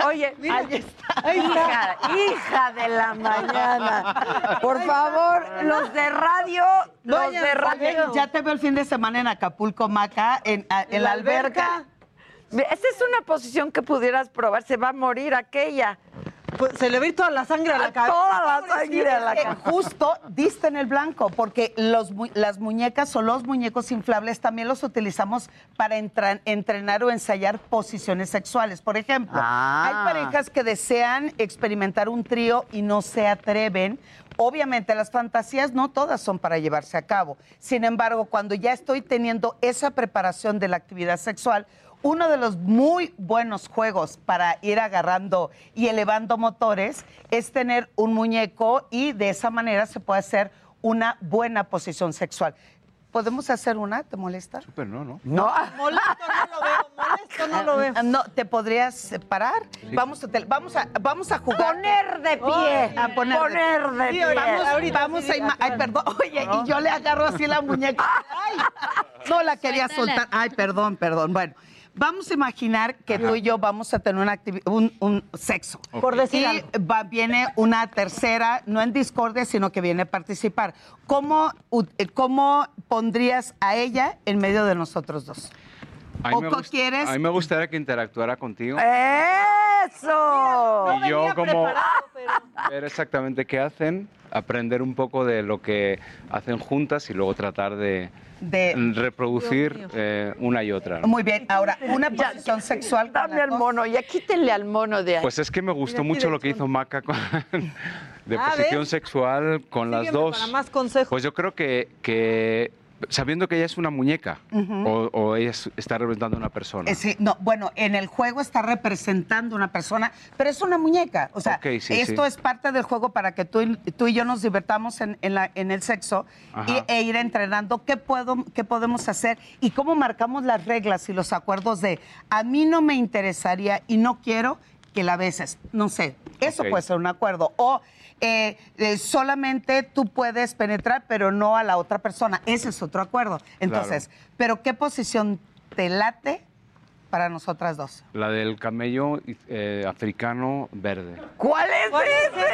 oye, Mira, ahí está. hija, hija de la mañana. Por favor, los de radio, los Vayan, de radio. Ya te veo el fin de semana en Acapulco, Maca, en, a- en la alberca. Esa es una posición que pudieras probar. Se va a morir aquella. Pues se le va a ir toda la sangre a la cabeza. Toda la sangre a la cabeza. Justo diste en el blanco, porque los, las muñecas o los muñecos inflables también los utilizamos para entrenar o ensayar posiciones sexuales. Por ejemplo, Ah. hay parejas que desean experimentar un trío y no se atreven. Obviamente las fantasías no todas son para llevarse a cabo. Sin embargo, cuando ya estoy teniendo esa preparación de la actividad sexual, uno de los muy buenos juegos para ir agarrando y elevando motores es tener un muñeco y de esa manera se puede hacer una buena posición sexual. ¿Podemos hacer una? ¿Te molesta? Súper, no, no. No. Molesto no lo veo, molesto no lo veo. No, ¿te podrías separar? Vamos, a, te- vamos, a, vamos a jugar. Poner de pie. A poner, Poner de pie. Vamos, Ahorita vamos sí, a. Ay, perdón. Oye, y yo le agarro así la muñeca. Ay, no la quería soltar. Ay, perdón, perdón. Bueno. Vamos a imaginar que tú y yo vamos a tener una un, un sexo. Por decir y algo. va- viene una tercera, no en discordia, sino que viene a participar. ¿Cómo, eh, ¿Cómo pondrías a ella en medio de nosotros dos? A mí ¿O me co- gust- quieres? A mí me gustaría que interactuara contigo. ¡Eso! y yo como ver exactamente qué hacen, aprender un poco de lo que hacen juntas y luego tratar de, De- reproducir eh, una y otra. ¿no? Muy bien. Ahora, una posición sexual. con Dame las al dos. mono, ya quítenle al mono de ahí. Pues es que me gustó mucho lo que hizo Maca con- de Ah, posición ¿ves? sexual con las Sígueme dos. Para más consejos. Pues yo creo que, que sabiendo que ella es una muñeca o, o ella es- está representando a una persona. Sí, no, bueno, en el juego está representando una persona, pero es una muñeca. O sea, sí, esto sí. es parte del juego para que tú y, tú y yo nos divertamos en, en la- en el sexo y- e ir entrenando qué, puedo, qué podemos hacer y cómo marcamos las reglas y los acuerdos de a mí no me interesaría y no quiero que la beses. No sé, eso puede ser un acuerdo. O eh, eh, solamente tú puedes penetrar, pero no a la otra persona. Ese es otro acuerdo. Entonces, ¿pero qué posición te late para nosotras dos? La del camello eh, africano verde. ¿Cuál es ese?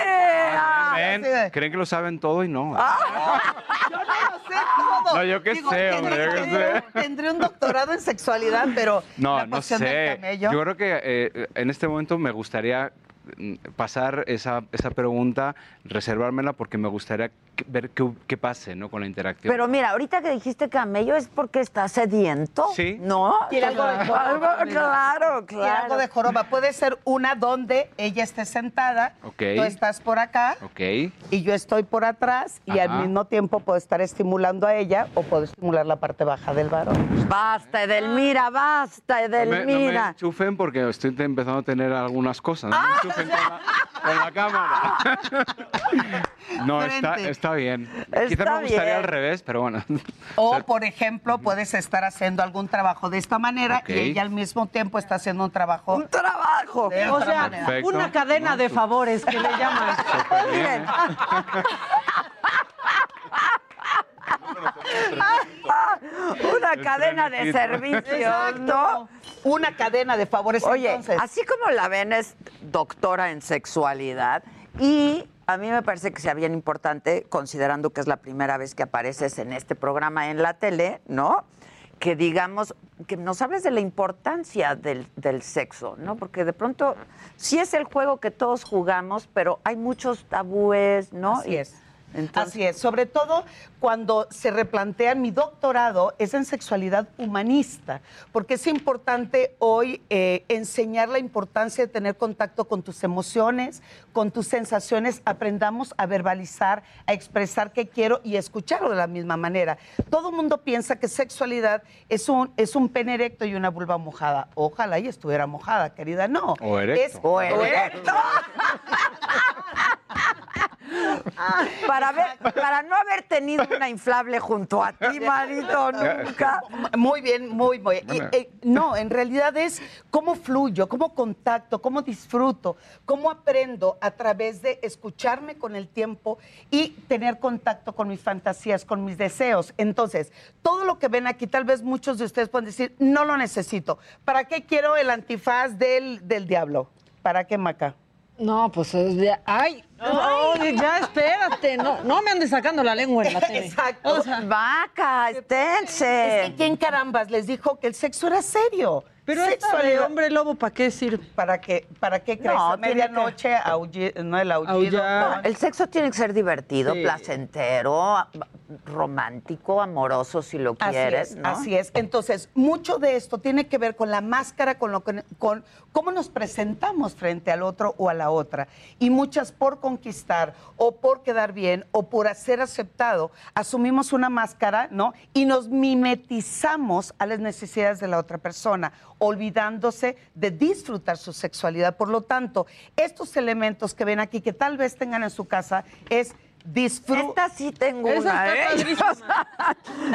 Ah, ¿Ven? Creen que lo saben todo y no. Yo no lo sé todo. No, yo qué sé, hombre, yo qué tendré, tendré un doctorado en sexualidad, pero No, la no posición del sé. camello- Yo creo que eh, en este momento me gustaría pasar esa, esa pregunta, reservármela porque me gustaría que- ver qué, qué pase ¿no? con la interacción. Pero mira, ahorita que dijiste camello es porque está sediento. Sí. ¿No? Quiere algo de joroba. Algo- claro, Quiere algo claro. de joroba. Puede ser una donde ella esté sentada, Ok. tú estás por acá Ok. y yo estoy por atrás y al mismo tiempo puedo estar estimulando a ella o puedo estimular la parte baja del varón. Basta, Edelmira, basta, No me, no me Edelmira. enchufen porque estoy empezando a tener algunas cosas. No me con la, cámara. no, está, está bien. Está Quizás me gustaría bien. al revés, pero bueno. O, por ejemplo, puedes estar haciendo algún trabajo de esta manera y ella al mismo tiempo está haciendo un trabajo. ¡Un trabajo! De O sea. Perfecto. una cadena de favores que le llaman. bien, ¿eh? Una cadena de servicios, ¿no? Una cadena de favores. Oye, entonces. así como la ven es doctora en sexualidad y a mí me parece que sea bien importante, considerando que es la primera vez que apareces en este programa en la tele, ¿no? Que digamos, que nos hables de la importancia del, del sexo, ¿no? Porque de pronto sí es el juego que todos jugamos, pero hay muchos tabúes, ¿no? Así Y- es. Así es, sobre todo cuando se replantean mi doctorado es en sexualidad humanista, porque es importante hoy eh, enseñar la importancia de tener contacto con tus emociones, con tus sensaciones, aprendamos a verbalizar, a expresar qué quiero y escucharlo de la misma manera. Todo el mundo piensa que sexualidad es un, es un pene erecto y una vulva mojada. Ojalá y estuviera mojada, querida, no. O erecto. Es- O erecto. Para, ver, para no haber tenido una inflable junto a ti, marito, nunca. Muy bien, muy, muy. Y, eh, no, en realidad es cómo fluyo, cómo contacto, cómo disfruto, cómo aprendo a través de escucharme con el tiempo y tener contacto con mis fantasías, con mis deseos. Entonces, todo lo que ven aquí, tal vez muchos de ustedes pueden decir, no lo necesito. ¿Para qué quiero el antifaz del, del diablo? ¿Para qué, Maca? No, pues es de- ay, ay, ya espérate, no, no me andes sacando la lengua en la tele. Exacto. O sea, Vaca, esténse. Es que quién carambas les dijo que el sexo era serio. Pero esta de hombre lobo, ¿para qué sirve? ¿Para qué, para qué crees? No, medianoche, aulli- no el aullido. Aullar. no. El sexo tiene que ser divertido, Sí. placentero, romántico, amoroso, si lo Así quieres, es, ¿no? así es. Entonces, mucho de esto tiene que ver con la máscara, con, lo que- con cómo nos presentamos frente al otro o a la otra. Y muchas por conquistar o por quedar bien o por ser aceptado, asumimos una máscara, ¿no? Y nos mimetizamos a las necesidades de la otra persona, olvidándose de disfrutar su sexualidad. Por lo tanto, estos elementos que ven aquí, que tal vez tengan en su casa, es disfrutar. Esta sí tengo Esa una, ¿eh?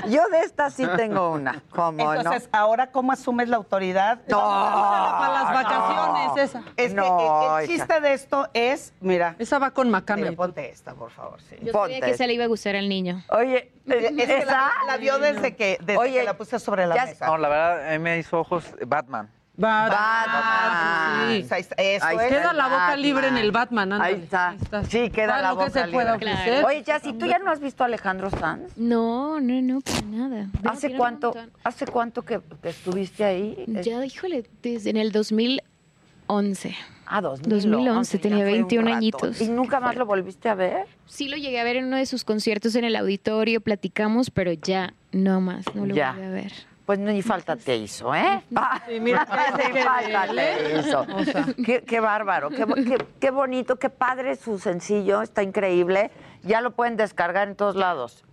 Yo de esta sí tengo una, ¿cómo Entonces, no? ahora, ¿cómo asumes la autoridad? No, Para las vacaciones, esa. Es No, que el, chiste de esto es, mira, Esa va con Macame. mira, ponte esta, por favor. Sí. Yo Ponte. sabía que se le iba a gustar al niño. Oye, Es que esa... la, la vio desde que, desde Oye, que la puse sobre la ya- mesa. No, la verdad, a mí me hizo ojos Batman. Batman. Batman. sí. Ahí está, Eso Ahí es. Queda la boca Batman. libre en el Batman, ándale. Ahí está. Sí, queda Todo la que boca pueda libre. ofrecer. Oye, Jessy, ¿tú ya no has visto a Alejandro Sanz? No, no, no, para nada. ¿Hace que cuánto. ¿hace cuánto que, que estuviste ahí? Ya, híjole, desde en el 2011. Ah, 2011. 2011, ya tenía fue un 21 rato. añitos. ¿Y nunca más lo volviste a ver? Sí lo llegué a ver en uno de sus conciertos en el auditorio, platicamos, pero ya no más, no lo Ya. volví a ver. Pues ni falta te hizo, ¿eh? Sí, mira, Ni qué falta ¿eh? te hizo. O sea. Qué, qué bárbaro, qué, qué- qué bonito, qué padre su sencillo, está increíble. Ya lo pueden descargar en todos lados.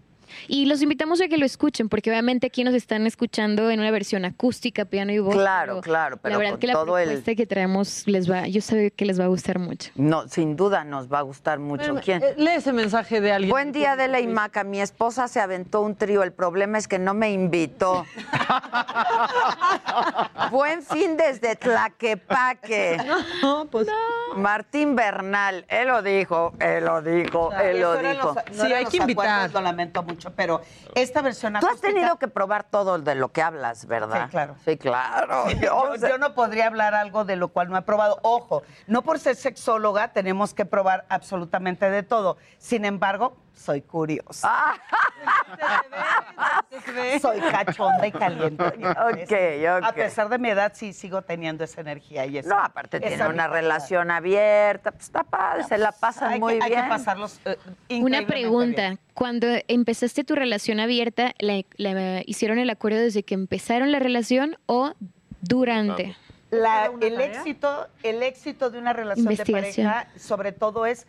Y los invitamos a que lo escuchen, porque obviamente aquí nos están escuchando en una versión acústica, piano y voz. Claro, claro, pero la verdad con que la todo el- propuesta que traemos les va, yo sé que les va a gustar mucho. No, sin duda nos va a gustar mucho. Bueno, ¿Quién? eh, Lee ese mensaje de alguien. Buen día, Adela y Maca. Mi esposa se aventó un trío. El problema es que no me invitó. Buen fin desde Tlaquepaque. No, pues. Martín Bernal, él lo dijo, él lo dijo, él lo dijo. los- no eran los acuerdos, Lo lamento mucho, pero esta versión Tú has acústica- tenido que probar todo de lo que hablas, ¿verdad? Sí, claro. Sí, claro. Yo, yo no podría hablar algo de lo cual no he probado. Ojo, no por ser sexóloga tenemos que probar absolutamente de todo. Sin embargo, soy curiosa. Ah. soy cachonda y caliente. Ok, ok. A pesar de mi edad, sí sigo teniendo esa energía y esa No, aparte esa tiene una relación abierta, pues está padre, se la pasan Hay que- muy hay que bien. pasarlos eh, Una pregunta. bien. Cuando empezaste tu relación abierta, ¿la, la- hicieron el acuerdo desde que empezaron la relación o durante? La- el éxito, el éxito de una relación de pareja, sobre todo, es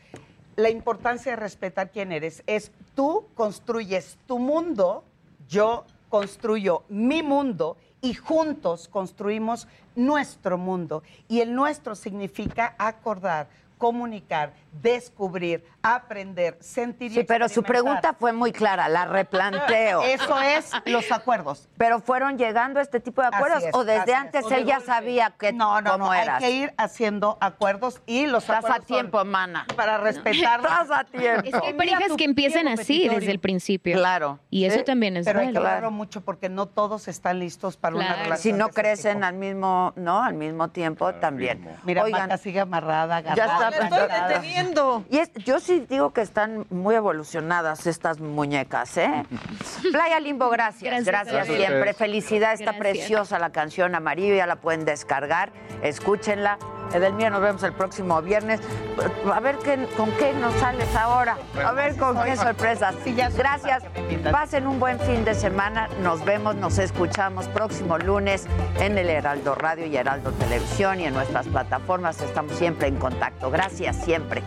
la importancia de respetar quién eres. Es tú construyes tu mundo, yo construyo mi mundo y juntos construimos nuestro mundo. Y el nuestro significa acordar, comunicar, descubrir, aprender, sentir y Sí, pero su pregunta fue muy clara, la replanteo. Eso es los acuerdos. Pero fueron llegando a este tipo de acuerdos es, o desde antes él ya sabía que No, no, cómo no, eras. hay que ir haciendo acuerdos y los Estás a acuerdos son tiempo, mana. Para respetarlos. Estás a tiempo. Es que hay parejas que empiezan así desde el principio. Claro. Y eso Sí, también es Pero hay que hablarlo mucho porque no todos están listos para una Claro. relación. Si no crecen tipo. al mismo, ¿no? Al mismo tiempo también. Mira, Oigan, Maca sigue amarrada, ya agarrada. está agarrada. Y es, yo sí digo que están muy evolucionadas estas muñecas, ¿eh? Playa Limbo, gracias. Gracias siempre. Felicidad, está Gracias. preciosa la canción Amarillo, ya la pueden descargar, escúchenla. Edelmira, nos vemos el próximo viernes. A ver qué, con qué nos sales ahora. A ver con qué sorpresas. Gracias. Pasen un buen fin de semana. Nos vemos, nos escuchamos próximo lunes en el Heraldo Radio y Heraldo Televisión y en nuestras plataformas. Estamos siempre en contacto. Gracias, siempre.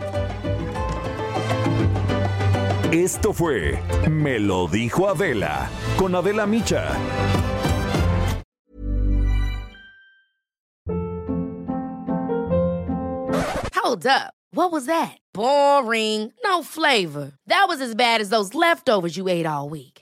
Esto fue Me lo dijo Adela con Adela Micha. Hold up. What was that? Boring. No flavor. That was as bad as those leftovers you ate all week.